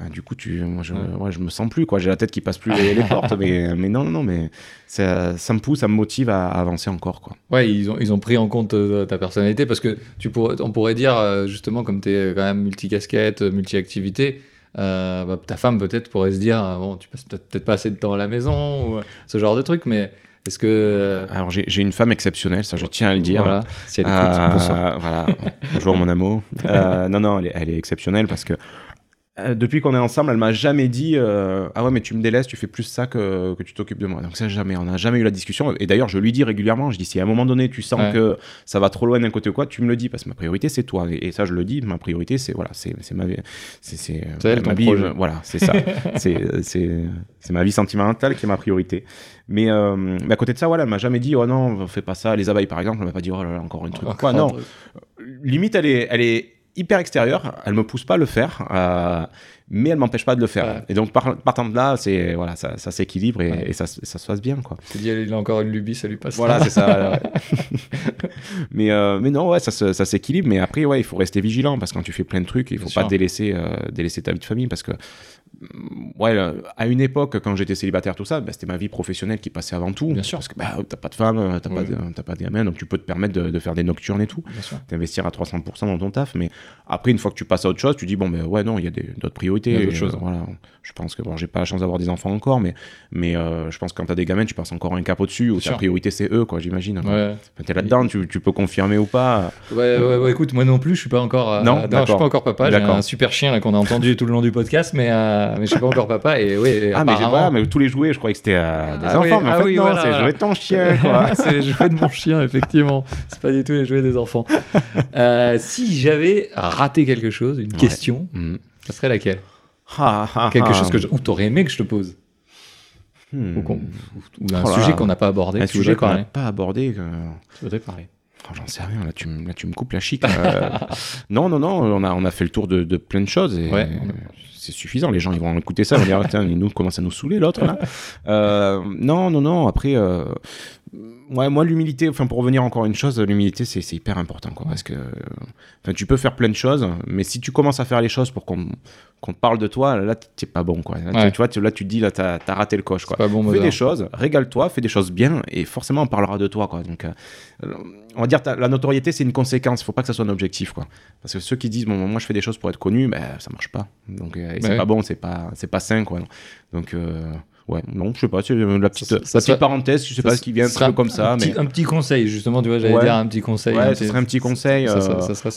Enfin, du coup, tu, moi, je, Ouais. ouais, je me sens plus, quoi. J'ai la tête qui passe plus les, les portes, mais, mais non, non, mais ça, ça me pousse, ça me motive à, à avancer encore, quoi. Ouais, ils ont, ils ont pris en compte euh, ta personnalité parce que tu pourrais, on pourrait dire, euh, justement, comme tu es quand même multicasquette, euh, multi-activité, euh, bah, ta femme peut-être pourrait se dire, euh, bon, tu passes peut-être pas assez de temps à la maison, ou euh, ce genre de truc, mais est-ce que. euh, Alors, j'ai une femme exceptionnelle, ça, je tiens à le dire. Voilà, si elle écoute, Euh. Voilà. Bonjour mon amour. Euh, non, non, elle est, elle est exceptionnelle parce que euh, depuis qu'on est ensemble, elle m'a jamais dit euh, ah ouais mais tu me délaisses, tu fais plus ça que, que tu t'occupes de moi. Donc ça jamais, on n'a jamais eu la discussion. Et d'ailleurs je lui dis régulièrement, je dis si à un moment donné tu sens Ouais. que ça va trop loin d'un côté ou quoi, tu me le dis parce que ma priorité c'est toi. Et, et ça je le dis, ma priorité c'est voilà, c'est ma vie, c'est c'est ma ton vie, euh, voilà, c'est ça. c'est c'est ma vie sentimentale qui est ma priorité. Mais, euh, mais à côté de ça, voilà, elle m'a jamais dit oh non, fais pas ça. Les abeilles par exemple, elle m'a pas dit oh là là, encore un truc. Quoi, non, limite, elle est, elle est hyper extérieure. Elle me pousse pas à le faire, euh, mais elle m'empêche pas de le faire. Ouais. Et donc, par- partant de là, c'est voilà, ça, ça s'équilibre et, Ouais. et ça, se- ça se passe bien, quoi. Tu dis, il a encore une lubie, ça lui passe. Voilà, c'est ça. mais, euh, mais non, ouais, ça, ça s'équilibre. Mais après, ouais, il faut rester vigilant parce que quand tu fais plein de trucs, il faut Bien pas sûr. délaisser, euh, délaisser ta vie de famille parce que, ouais, là, à une époque, quand j'étais célibataire, tout ça, bah, c'était ma vie professionnelle qui passait avant tout. Bien sûr. Parce que bah, t'as pas de femme, t'as Oui. pas, de, t'as pas de gamin, donc tu peux te permettre de, de faire des nocturnes et tout Bien sûr. d'investir à 300% dans ton taf. Mais après, une fois que tu passes à autre chose, tu dis, bon, ben ouais, non, il y a des- d'autres priorités. Il y a d'autres choses. euh, voilà. Je pense que, bon, j'ai pas la chance d'avoir des enfants encore, mais, mais euh, je pense que quand t'as des gamins, tu passes encore un cap au-dessus, où ta sûr. priorité, c'est eux, quoi, j'imagine. Ouais. Enfin, t'es là-dedans, tu, tu peux confirmer ou pas? Ouais, ouais, ouais, écoute, moi non plus, je suis pas encore. euh, Non, je suis pas encore papa. J'ai D'accord. un super chien là qu'on a entendu tout le long du podcast, mais, mais je suis pas encore papa. Et oui, Ah, mais j'ai pas, mais tous les jouets, je croyais que c'était euh, des Ah enfants, oui, mais en ah fait, oui, non, voilà, c'est voilà. jouer de ton chien, quoi. c'est les jouets de mon chien, effectivement. C'est pas du tout les jouets des enfants. Euh, si j'avais raté quelque chose, une Ouais. question, Mhm. ça serait laquelle? Quelque chose que je... ou t'aurais aimé que je te pose Hmm. ou, un Oh là sujet qu'on n'a pas abordé. Un sujet qu'on n'a pas abordé. que- Tu voudrais parler. Oh, J'en sais rien, là tu, me- là tu me coupes la chic. euh. non, non, non, on a, on a fait le tour de, de plein de choses et Ouais. c'est suffisant. Les gens ils vont écouter ça, ils vont dire Tiens, il nous commence à nous saouler l'autre là. Euh, non, non, non, après, euh, ouais, moi l'humilité, enfin pour revenir encore à une chose, l'humilité c'est hyper important quoi, parce que enfin, tu peux faire plein de choses, mais si tu commences à faire les choses pour qu'on te parle de toi, là t'es pas bon quoi. Là, tu- Ouais. tu, vois, là tu te dis, là t'as as raté le coche quoi. Pas bon Fais des choses, régale-toi, fais des choses bien, et forcément on parlera de toi, quoi. Donc, euh, on va dire la notoriété c'est une conséquence. Il faut pas que ça soit un objectif, quoi. Parce que ceux qui disent bon, moi je fais des choses pour être connu, ben ça marche pas. Donc, euh, c'est Ouais. pas bon, c'est pas, c'est pas sain, quoi. Donc, euh, Ouais, non, je sais pas, c'est euh, la petite, Ça- la petite parenthèse, je sais pas ce qui vient un peu comme ça, un petit, mais un petit conseil, justement, tu vois, j'allais Ouais. dire un petit conseil. ouais, ce serait un petit conseil euh,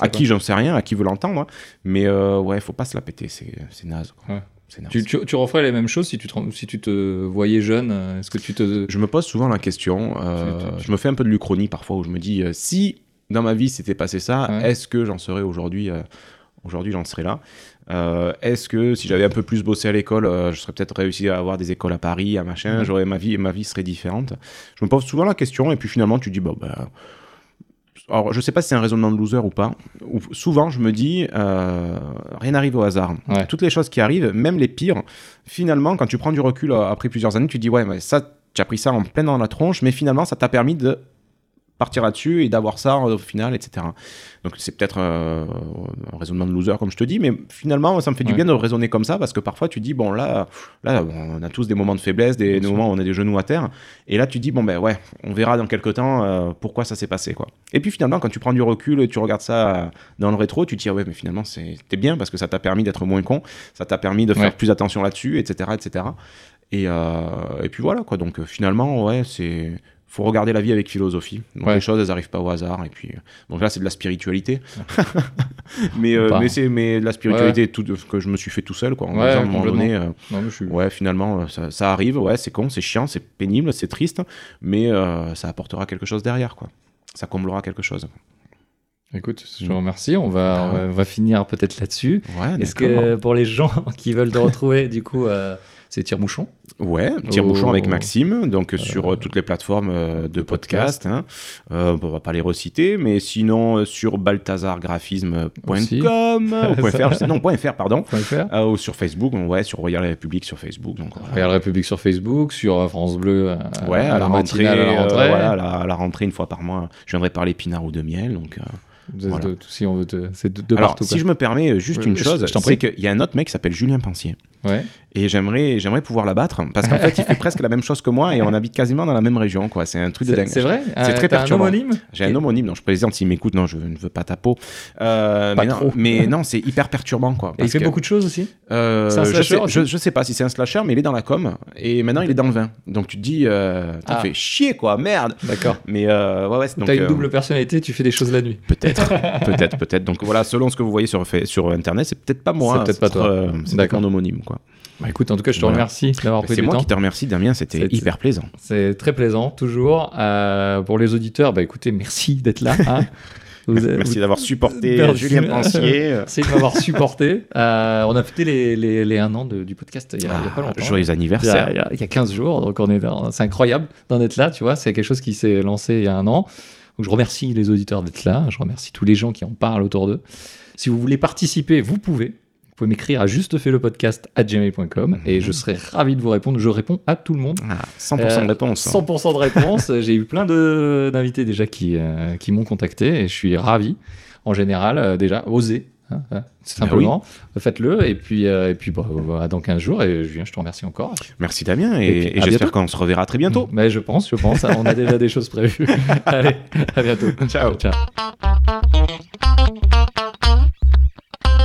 à qui j'en sais rien, à qui veut l'entendre, mais euh, ouais, faut pas se la péter, c'est naze. quoi. Ouais. Tu, tu, tu referais les mêmes choses si tu te, si tu te voyais jeune euh, Est-ce que tu te. Je me pose souvent la question, euh, je me fais un peu de l'uchronie parfois où je me dis euh, si dans ma vie s'était passé ça, Ouais. est-ce que j'en serais aujourd'hui euh, Aujourd'hui, j'en serais là. Euh, est-ce que si j'avais un peu plus bossé à l'école, euh, je serais peut-être réussi à avoir des écoles à Paris, à machin, Ouais. j'aurais ma vie, ma vie serait différente. Je me pose souvent la question et puis finalement tu dis bon bah. Alors, je sais pas si c'est un raisonnement de loser ou pas. Ou- souvent, je me dis, euh, rien n'arrive au hasard. Ouais. Toutes les choses qui arrivent, même les pires, finalement, quand tu prends du recul après plusieurs années, tu dis, ouais, mais ça, tu as pris ça en plein dans la tronche, mais finalement, ça t'a permis de partir là-dessus et d'avoir ça euh, au final, etc. Donc, c'est peut-être euh, un raisonnement de loser, comme je te dis, mais finalement, ça me fait du bien de raisonner comme ça, parce que parfois, tu dis, bon, là, là on a tous des moments de faiblesse, des, moments où on a des genoux à terre, et là, tu dis, bon, ben ouais, on verra dans quelques temps euh, pourquoi ça s'est passé, quoi. Et puis finalement, quand tu prends du recul et tu regardes ça dans le rétro, tu te dis, ouais, mais finalement, c'était bien parce que ça t'a permis d'être moins con, ça t'a permis de faire Ouais. plus attention là-dessus, etc., etc. Et, euh, et puis voilà, quoi. Donc finalement, ouais, c'est. Faut regarder la vie avec philosophie. Donc Ouais. les choses, elles n'arrivent pas au hasard. Et puis, euh, donc là, c'est de la spiritualité. mais euh, mais c'est mais de la spiritualité tout, que je me suis fait tout seul, quoi. En Ouais, disant, à un moment donné, euh, Non, suis. ouais, finalement, ça, ça arrive. Ouais, c'est con, c'est chiant, c'est pénible, c'est triste, mais euh, ça apportera quelque chose derrière, quoi. Ça comblera quelque chose. Écoute, je Mm. te remercie. On va, Ah on va, on va finir peut-être là-dessus. Ouais, Est-ce que pour les gens qui veulent te retrouver, du coup, c'est Tire-Bouchon Ouais, tire-bouchon Oh. avec Maxime, donc sur euh, toutes les plateformes euh, de podcast. hein. Euh, on va pas les reciter, mais sinon euh, sur balthazargraphisme.com ou .fr, non, point .fr, pardon. Fr Euh, ou sur Facebook, ouais, sur Royal République sur Facebook. Donc. Regarde République sur Facebook, sur euh, France Bleu, euh, Ouais, à la rentrée, à la euh, rentrée. voilà, à la, à la rentrée une fois par mois, je viendrai parler pinard ou de miel. Donc, euh. Voilà. de- si on veut te- c'est de, de Alors, partout. si je me permets euh, juste une chose, c'est qu'il y a un autre mec qui s'appelle Julien Pensier. Ouais. Et j'aimerais, j'aimerais pouvoir l'abattre parce qu'en fait, il fait presque la même chose que moi et on habite quasiment dans la même région. quoi. C'est un truc de dingue. c'est vrai? C'est Euh, très perturbant. un homonyme? J'ai un homonyme, non, je plaisante s'il m'écoute, non, je ne veux pas ta peau. Euh, Pas mais, non, trop. mais non, c'est hyper perturbant, quoi. Et il fait que, beaucoup de choses aussi? Euh, C'est un je, slasher sais, je, je sais pas si c'est un slasher, mais il est dans la com et maintenant il est dans le vin. Donc tu te dis, euh, t'as Ah. fait chier, quoi, merde. D'accord. Mais ouais, ouais, donc. T'as une double personnalité, tu fais des choses la nuit. Peut-être, peut-être, peut-être. Donc voilà, selon ce que vous voyez sur, sur Internet, c'est peut-être pas moi. C'est peut-être pas toi. c'est mon homonyme. Bah, écoute, en tout cas, je te Voilà. remercie d'avoir Bah, pris C'est du moi temps. qui te remercie, Damien, c'était C'est- hyper plaisant. C'est très plaisant, toujours. Euh, pour les auditeurs, bah écoutez, merci d'être là. hein. Vous Merci d'avoir supporté. Julien Pensier. Merci de m'avoir supporté. Euh, on a fêté les, les, les un an de- du podcast il y a, pas Ah, longtemps. Joyeux anniversaire. il y a- il y a 15 jours, donc on est c'est incroyable d'en être là, tu vois. C'est quelque chose qui s'est lancé il y a un an. Donc je remercie les auditeurs d'être là. Je remercie tous les gens qui en parlent autour d'eux. Si vous voulez participer, vous pouvez. Pouvez m'écrire à justefailepodcast à gmail.com et je serai ravi de vous répondre. Je réponds à tout le monde. Ah, 100% Euh, de réponse. 100% de réponse. J'ai eu plein de- d'invités déjà qui, euh, qui m'ont contacté et je suis ravi. En général, euh, déjà, osez. hein, hein, simplement, faites-le. Et puis, et puis bah, bah, dans 15 jours. Et Julien, je te remercie encore. Merci Damien Et j'espère qu'on se reverra très bientôt. Mais je pense, je pense. On a déjà des choses prévues. Allez, à bientôt. Ciao. Ciao.